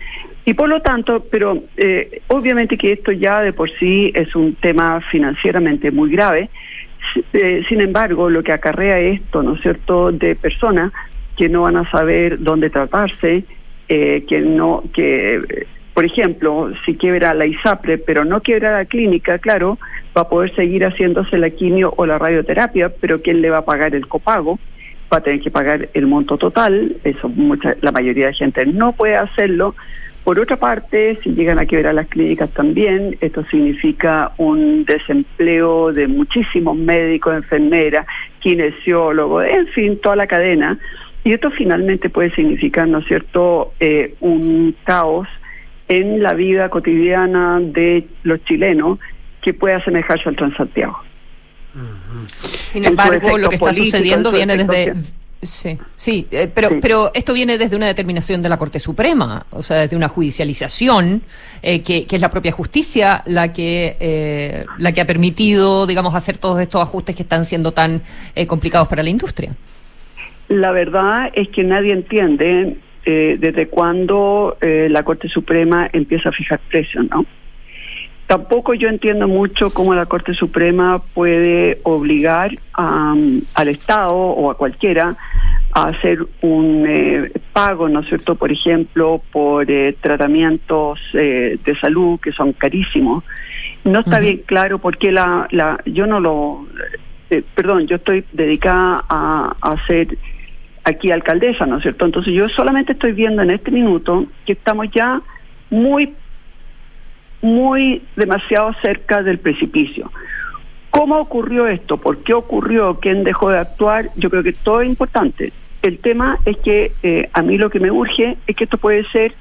Y por lo tanto, pero eh, obviamente que esto ya de por sí es un tema financieramente muy grave. Eh, sin embargo, lo que acarrea esto, ¿no es cierto?, de personas que no van a saber dónde tratarse, eh, que no, que, por ejemplo, si quiebra la ISAPRE, pero no quiebra la clínica, claro, va a poder seguir haciéndose la quimio o la radioterapia, pero ¿quién le va a pagar el copago? Va a tener que pagar el monto total, eso mucha, la mayoría de gente no puede hacerlo. Por otra parte, si llegan a quebrar las clínicas también, esto significa un desempleo de muchísimos médicos, enfermeras, kinesiólogos, en fin, toda la cadena. Y esto finalmente puede significar, ¿no es cierto?, eh, un caos en la vida cotidiana de los chilenos que puede asemejarse al Transantiago. Sin embargo, lo que está político, sucediendo en su viene desde... Sí, sí, eh, pero, pero esto viene desde una determinación de la Corte Suprema, o sea, desde una judicialización eh, que, que es la propia justicia la que eh, la que ha permitido, digamos, hacer todos estos ajustes que están siendo tan eh, complicados para la industria. La verdad es que nadie entiende eh, desde cuándo eh, la Corte Suprema empieza a fijar precios, ¿no? Tampoco yo entiendo mucho cómo la Corte Suprema puede obligar a, al Estado o a cualquiera a hacer un eh, pago, ¿no es cierto?, por ejemplo, por eh, tratamientos eh, de salud que son carísimos. No está bien claro por qué la, la yo no lo, eh, perdón, yo estoy dedicada a, a ser aquí alcaldesa, ¿no es cierto? Entonces yo solamente estoy viendo en este minuto que estamos ya muy muy demasiado cerca del precipicio. ¿Cómo ocurrió esto? ¿Por qué ocurrió? ¿Quién dejó de actuar? Yo creo que todo es importante. El tema es que eh, a mí lo que me urge es que esto puede ser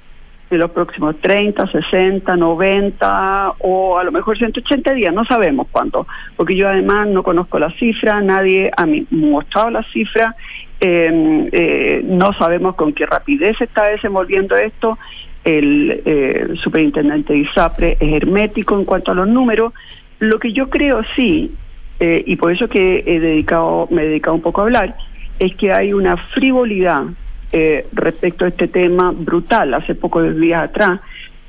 de los próximos 30, 60, 90 o a lo mejor 180 días, no sabemos cuánto, porque yo además no conozco la cifra, nadie ha mostrado la cifra, eh, eh, no sabemos con qué rapidez está desenvolviendo esto, el eh, superintendente de ISAPRE es hermético en cuanto a los números, lo que yo creo sí, eh, y por eso que he dedicado, me he dedicado un poco a hablar, es que hay una frivolidad eh, respecto a este tema brutal. Hace pocos días atrás,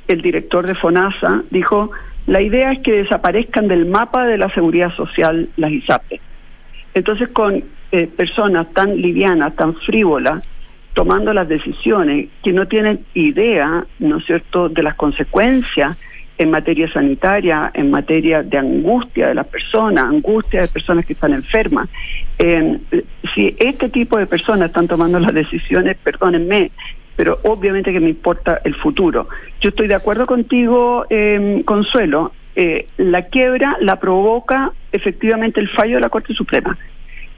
el director de FONASA dijo, la idea es que desaparezcan del mapa de la seguridad social las ISAPRE. Entonces, con eh, personas tan livianas, tan frívolas, tomando las decisiones que no tienen idea, ¿no es cierto?, de las consecuencias en materia sanitaria, en materia de angustia de las personas, angustia de personas que están enfermas. Si este tipo de personas están tomando las decisiones, perdónenme, pero obviamente que me importa el futuro. Yo estoy de acuerdo contigo, eh, Consuelo, la quiebra la provoca efectivamente el fallo de la Corte Suprema,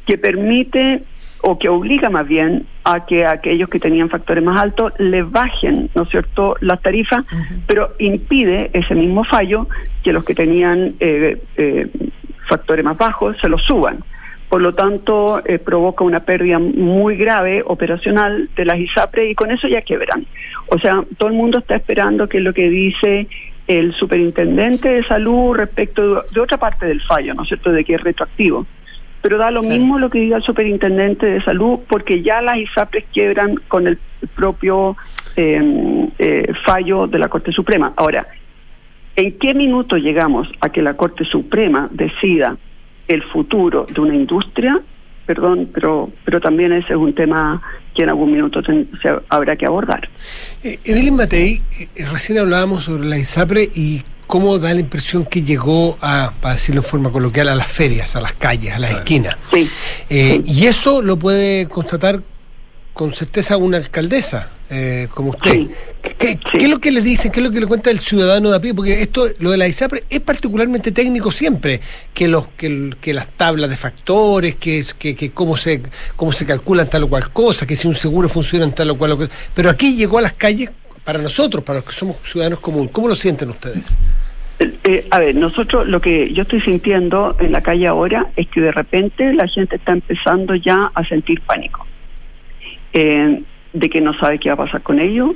que permite o que obliga más bien a que aquellos que tenían factores más altos le bajen, ¿no es cierto?, las tarifas, pero impide ese mismo fallo que los que tenían eh, eh, factores más bajos se los suban. Por lo tanto, eh, provoca una pérdida muy grave operacional de las ISAPRE y con eso ya quebran. O sea, todo el mundo está esperando que es lo que dice el superintendente de salud respecto de, de otra parte del fallo, ¿no es cierto?, de que es retroactivo pero da lo mismo lo que diga el superintendente de salud, porque ya las ISAPRES quiebran con el propio eh, eh, fallo de la Corte Suprema. Ahora, ¿en qué minuto llegamos a que la Corte Suprema decida el futuro de una industria? Perdón, pero, pero también ese es un tema que en algún minuto se habrá que abordar. Eh, Evelyn Matei, eh, recién hablábamos sobre la ISAPRE y cómo da la impresión que llegó a, para decirlo en forma coloquial, a las ferias, a las calles, a las esquinas. Eh, y eso lo puede constatar con certeza una alcaldesa eh, como usted. ¿Qué, es lo que le dicen? ¿Qué es lo que le cuenta el ciudadano de a pie? Porque esto, lo de la ISAPRE, es particularmente técnico siempre, que los que, que las tablas de factores, que, que, que cómo se cómo se calculan tal o cual cosa, que si un seguro funciona en tal o cual cosa. Pero aquí llegó a las calles para nosotros, para los que somos ciudadanos comunes. ¿Cómo lo sienten ustedes? Eh, eh, a ver, nosotros lo que yo estoy sintiendo en la calle ahora es que de repente la gente está empezando ya a sentir pánico, eh, de que no sabe qué va a pasar con ellos,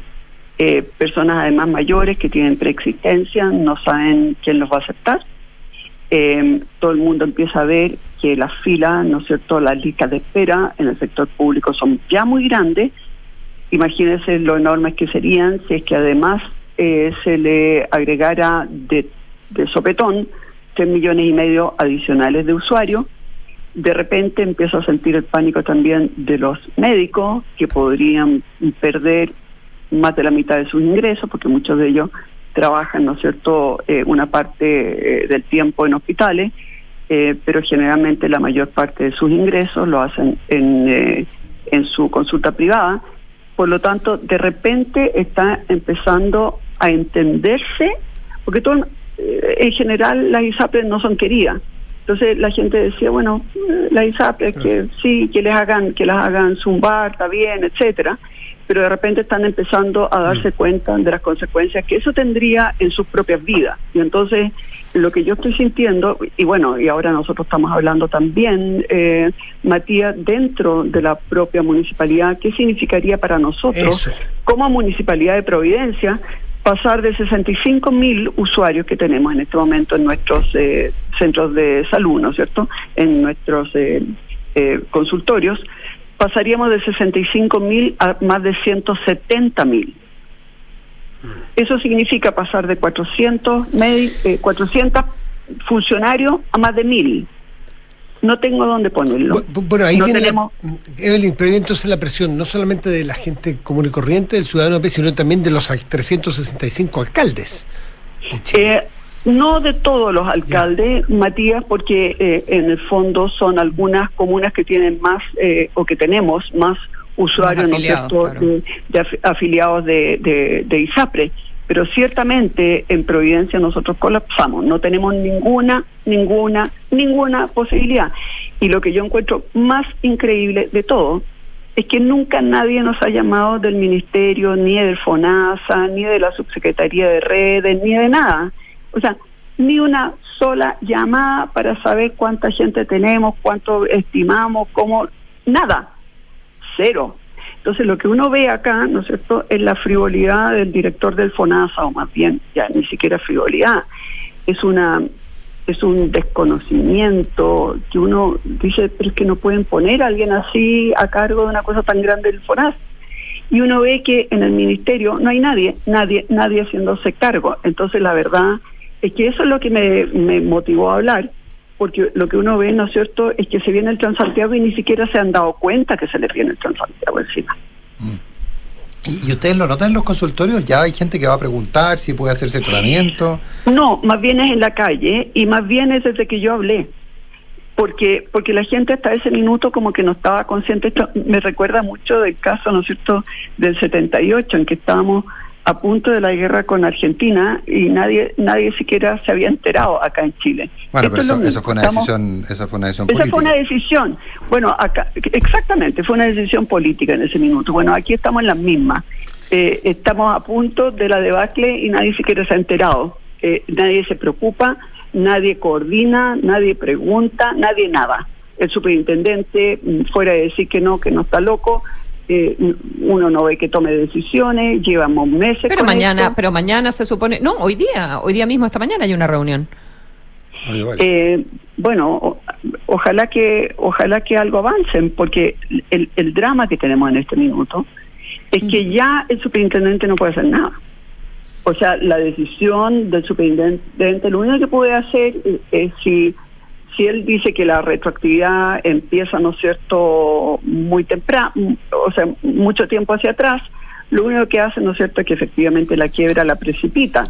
personas además mayores que tienen preexistencia, no saben quién los va a aceptar, todo el mundo empieza a ver que las filas, ¿no es cierto?, las listas de espera en el sector público son ya muy grandes, imagínense lo enormes que serían si es que además eh, se le agregara de, sopetón 3 millones y medio adicionales de usuarios. De repente empiezo a sentir el pánico también de los médicos que podrían perder más de la mitad de sus ingresos, porque muchos de ellos trabajan, ¿no es cierto?, eh, una parte eh, del tiempo en hospitales, pero generalmente la mayor parte de sus ingresos lo hacen en, en su consulta privada por lo tanto, de repente está empezando a entenderse, porque todo, eh, en general las ISAPRES no son queridas. Entonces la gente decía, bueno, eh, las ISAPRES que sí, que les hagan, que las hagan zumbar, está bien, etcétera pero de repente están empezando a darse mm. cuenta de las consecuencias que eso tendría en sus propias vidas. Y entonces lo que yo estoy sintiendo, y bueno, y ahora nosotros estamos hablando también, eh, Matías, dentro de la propia municipalidad, ¿qué significaría para nosotros como municipalidad de Providencia pasar de 65 mil usuarios que tenemos en este momento en nuestros eh, centros de salud, ¿no es cierto?, en nuestros eh, eh consultorios, pasaríamos de 65 mil a más de 170 mil. Eso significa pasar de 400, 400 eh, funcionarios a más de mil. No tengo dónde ponerlo. Bueno, ahí tenemos... Evelyn, pero entonces la presión no solamente de la gente común y corriente, del ciudadano, sino también de los 365 alcaldes. Eh, no de todos los alcaldes, Matías, porque eh, en el fondo son algunas comunas que tienen más eh, o que tenemos más usuarios afiliados, de, afiliados de, de, ISAPRE. Pero ciertamente en Providencia nosotros colapsamos, no tenemos ninguna, ninguna, ninguna posibilidad. Y lo que yo encuentro más increíble de todo es que nunca nadie nos ha llamado del Ministerio, ni del FONASA, ni de la Subsecretaría de Redes, ni de nada. O sea, ni una sola llamada para saber cuánta gente tenemos, cuánto estimamos, cómo, nada, cero. Entonces lo que uno ve acá, ¿no es cierto?, es la frivolidad del director del FONASA, o más bien, ya ni siquiera frivolidad, es una es un desconocimiento que uno dice, pero es que no pueden poner a alguien así a cargo de una cosa tan grande del FONASA. Y uno ve que en el ministerio no hay nadie, nadie, nadie haciéndose cargo. Entonces la verdad es que eso es lo que me, motivó a hablar, porque lo que uno ve, ¿no es cierto?, es que se viene el Transantiago y ni siquiera se han dado cuenta que se les viene el Transantiago encima. Mm. ¿Y, ustedes lo notan en los consultorios? ¿Ya hay gente que va a preguntar si puede hacerse tratamiento? No, más bien es en la calle y más bien es desde que yo hablé. Porque, porque la gente hasta ese minuto como que no estaba consciente. Esto me recuerda mucho del caso, ¿no es cierto?, del 78, en que estábamos a punto de la guerra con Argentina y nadie nadie siquiera se había enterado acá en Chile. Bueno, pero eso, fue una decisión, esa fue una decisión Esa fue una decisión. Bueno, acá, exactamente, fue una decisión política en ese minuto. Bueno, aquí estamos en las mismas. Eh, estamos a punto de la debacle y nadie siquiera se ha enterado. Eh, nadie se preocupa, nadie coordina, nadie pregunta, nadie nada. El superintendente, mm, fuera de decir que no, que no está loco, eh, uno no ve que tome decisiones, llevamos meses. Pero con mañana, esto. pero mañana se supone, no, hoy día, hoy día mismo, esta mañana hay una reunión. Eh, bueno, o- ojalá que ojalá que algo avancen, porque el, el drama que tenemos en este minuto es que ya el superintendente no puede hacer nada. O sea, la decisión del superintendente, lo único que puede hacer es, es si si él dice que la retroactividad empieza, ¿no es cierto?, muy temprano, o sea, mucho tiempo hacia atrás, lo único que hace, ¿no es cierto?, es que efectivamente la quiebra la precipita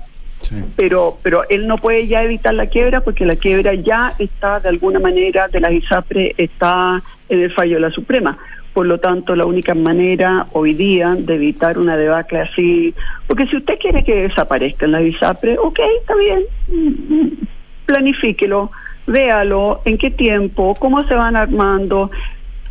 pero pero él no puede ya evitar la quiebra porque la quiebra ya está de alguna manera de la ISAPRE está en el fallo de la Suprema. Por lo tanto, la única manera hoy día de evitar una debacle así, porque si usted quiere que desaparezca en la ISAPRE, ok, está bien, mm, mm, planifíquelo, véalo, en qué tiempo, cómo se van armando,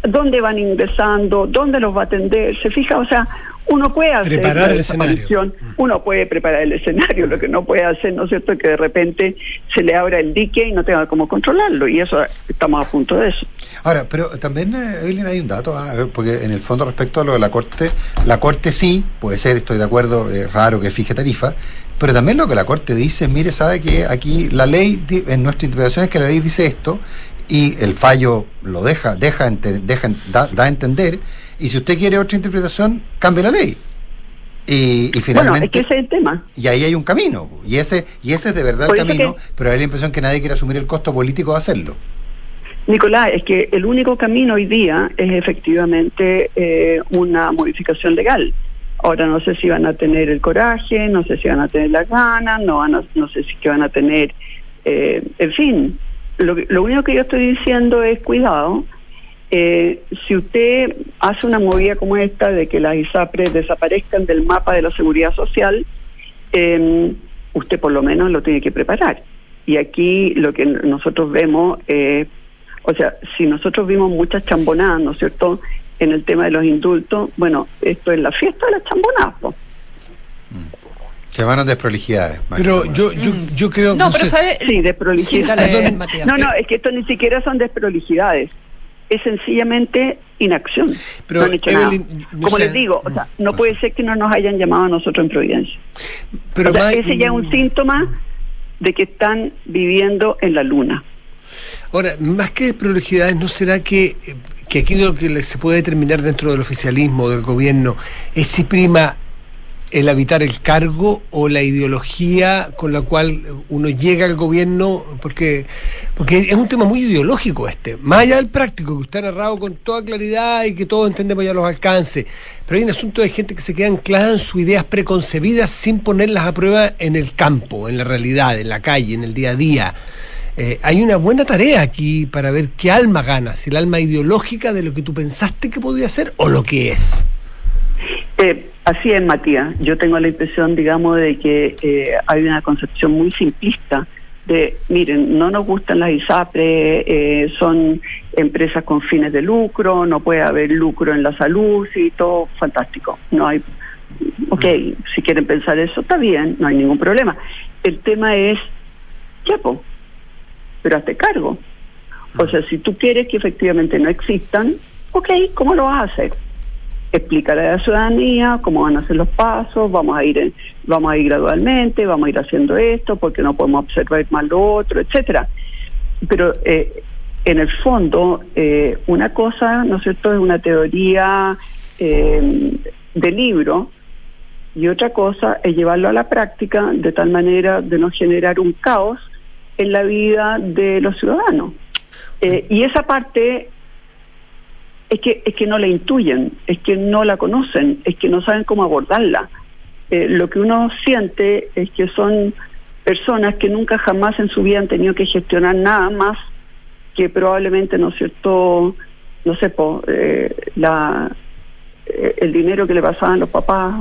dónde van ingresando, dónde los va a atender, se fija, o sea, uno puede hacer Preparar el escenario. desaparición, uno puede preparar el escenario, lo que no puede hacer, ¿no es cierto?, que de repente se le abra el dique y no tenga cómo controlarlo, y eso estamos a punto de eso. Ahora, pero también, eh, Evelyn, hay un dato, ah, porque en el fondo respecto a lo de la Corte, la Corte sí, puede ser, estoy de acuerdo, es raro que fije tarifa, pero también lo que la Corte dice mire, sabe que aquí la ley, en nuestra interpretación es que la ley dice esto, y el fallo lo deja, deja, deja da, da a entender, y si usted quiere otra interpretación, cambie la ley. Y, y Bueno, finalmente... es que ese es el tema. Y ahí hay un camino, y ese, y ese es de verdad Por el camino, que- pero hay la impresión que nadie quiere asumir el costo político de hacerlo. Nicolás, es que el único camino hoy día es efectivamente eh, una modificación legal. Ahora no sé si van a tener el coraje, no sé si van a tener las ganas, no, van a- no sé si que van a tener, eh, en fin, lo, lo único que yo estoy diciendo es cuidado. eh, si usted hace una movida como esta de que las ISAPRES desaparezcan del mapa de la seguridad social, eh, usted por lo menos lo tiene que preparar. Y aquí lo que nosotros vemos, eh, o sea, si nosotros vimos muchas chambonadas, ¿no es cierto?, en el tema de los indultos, bueno, esto es la fiesta de las chambonadas, po. Van a desprolijidades. Pero yo, yo, yo creo No, que pero usted- sabe. Sí, desprolijidades. Sí, no, no, es que esto ni siquiera son desprolijidades. Es sencillamente inacción. Pero, no han hecho Evelyn, nada. no Como sé- les digo, o sea, no puede ser que no nos hayan llamado a nosotros en Providencia. Pero O sea, más- ese ya es un síntoma de que están viviendo en la luna. Ahora, más que de prioridades, ¿no será que, eh, que aquí lo que se puede determinar dentro del oficialismo, del gobierno, es si prima el habitar el cargo o la ideología con la cual uno llega al gobierno? Porque, porque es un tema muy ideológico este, más allá del práctico, que usted ha narrado con toda claridad y que todos entendemos ya los alcances, pero hay un asunto de gente que se queda anclada en sus ideas preconcebidas sin ponerlas a prueba en el campo, en la realidad, en la calle, en el día a día. Eh, hay una buena tarea aquí para ver qué alma gana, si el alma ideológica de lo que tú pensaste que podía ser o lo que es. Eh, así es, Matías. Yo tengo la impresión, digamos, de que eh, hay una concepción muy simplista de, miren, no nos gustan las ISAPRE, eh, son empresas con fines de lucro, no puede haber lucro en la salud, sí, todo fantástico. No hay, ok, si quieren pensar eso, está bien, no hay ningún problema. El tema es, ya, pero hazte cargo. O sea, si tú quieres que efectivamente no existan, ok, ¿cómo lo vas a hacer? explicar a la ciudadanía cómo van a ser los pasos, vamos a ir en- vamos a ir gradualmente, vamos a ir haciendo esto porque no podemos observar más lo otro, etcétera. Pero eh, en el fondo eh, una cosa, ¿no es cierto?, es una teoría eh, de libro y otra cosa es llevarlo a la práctica de tal manera de no generar un caos en la vida de los ciudadanos. Eh, y esa parte es que es que no la intuyen, es que no la conocen, es que no saben cómo abordarla. Eh, lo que uno siente es que son personas que nunca jamás en su vida han tenido que gestionar nada más que probablemente, ¿no es cierto?, no sé, po, eh, la, eh, el dinero que le pasaban los papás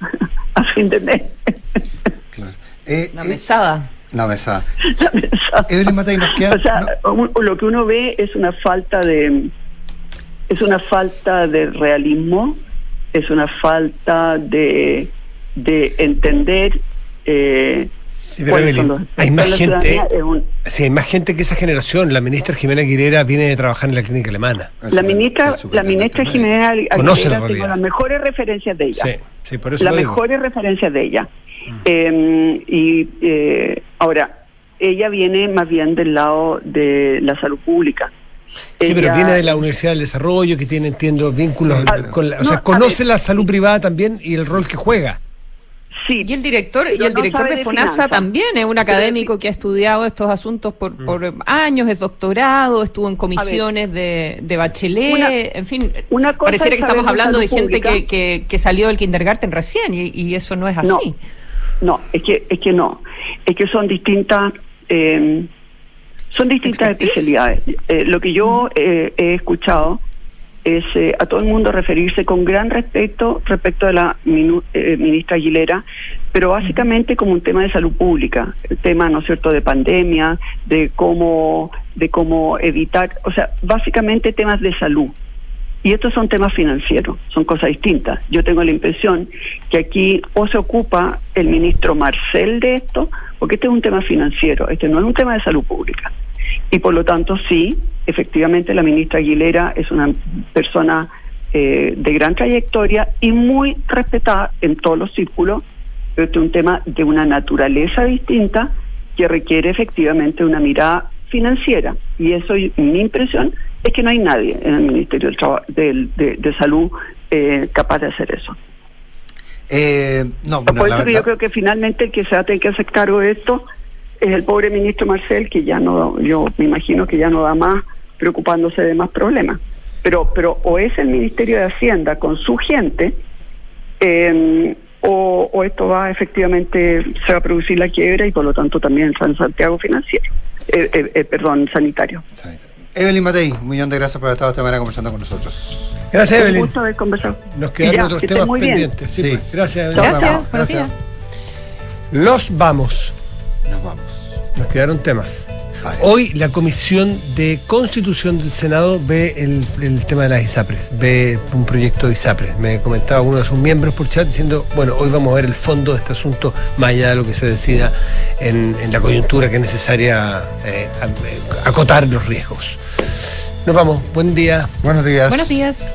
a fin de mes. La mesada. La mesada. Evelyn Matei, nos queda... O sea, lo que uno ve es una falta de, es una falta de realismo, es una falta de, de entender eh, Sí, pero Evelyn, hay más la gente, un- sí, hay más gente que esa generación. La ministra Jimena Aguilera viene de trabajar en la clínica alemana. la ministra, la ministra Jiménez Aguilera, Conoce la tengo las mejores referencias de ella. Sí, sí, por eso las mejores referencias de ella. Eh, y eh, ahora, ella viene más bien del lado de la salud pública. Sí, pero Ella- viene de la Universidad del Desarrollo, que tiene, entiendo, vínculos con la, o no, sea, a conoce la salud privada también y el rol que juega. Sí. Y el director, y Pero el no director sabe de de FONASA también es un académico que ha estudiado estos asuntos por, Mm. por años, es doctorado, estuvo en comisiones de, de Bachelet, Una- en fin, una cosa pareciera que estamos hablando de gente que, que, que salió del kindergarten recién y, y eso no es así. No, no, es que, es que no, es que son distintas, eh, son distintas Expertise. especialidades. Eh, lo que yo eh, he escuchado es eh, a todo el mundo referirse con gran respeto respecto de la minu- eh, ministra Aguilera, pero básicamente como un tema de salud pública, el tema, ¿no es cierto?, de pandemia, de cómo, de cómo evitar, o sea, básicamente temas de salud. Y estos son temas financieros, son cosas distintas. Yo tengo la impresión que aquí o se ocupa el ministro Marcel de esto, porque este es un tema financiero, este no es un tema de salud pública. Y por lo tanto, sí, efectivamente la ministra Aguilera es una persona eh, de gran trayectoria y muy respetada en todos los círculos, pero este es un tema de una naturaleza distinta que requiere efectivamente una mirada financiera. Y eso, mi impresión, es que no hay nadie en el Ministerio del- de, de Salud eh, capaz de hacer eso. Eh, no, Por eso que yo creo que finalmente el que se va a tener que hacer cargo de esto es el pobre ministro Marcel, que ya no, yo me imagino que ya no da más preocupándose de más problemas. Pero, pero o es el Ministerio de Hacienda con su gente, eh, o, o esto va efectivamente, se va a producir la quiebra y por lo tanto también el San Santiago financiero, eh, eh, eh, perdón, sanitario. Evelyn Matei, un millón de gracias por haber estado esta mañana conversando con nosotros. Gracias, Un Evelyn. gusto haber conversado. Nos quedaron Ya, otros que temas pendientes. Sí, Sí. pues. Gracias, Evelyn. Gracias, Gracias. Los vamos. Nos vamos. Nos quedaron temas. Hoy la Comisión de Constitución del Senado ve el, el tema de las ISAPRES, ve un proyecto de ISAPRES. Me comentaba uno de sus miembros por chat diciendo, bueno, hoy vamos a ver el fondo de este asunto, más allá de lo que se decida en, en la coyuntura que es necesaria eh, eh, acotar los riesgos. Nos vamos, buen día. Buenos días. Buenos días.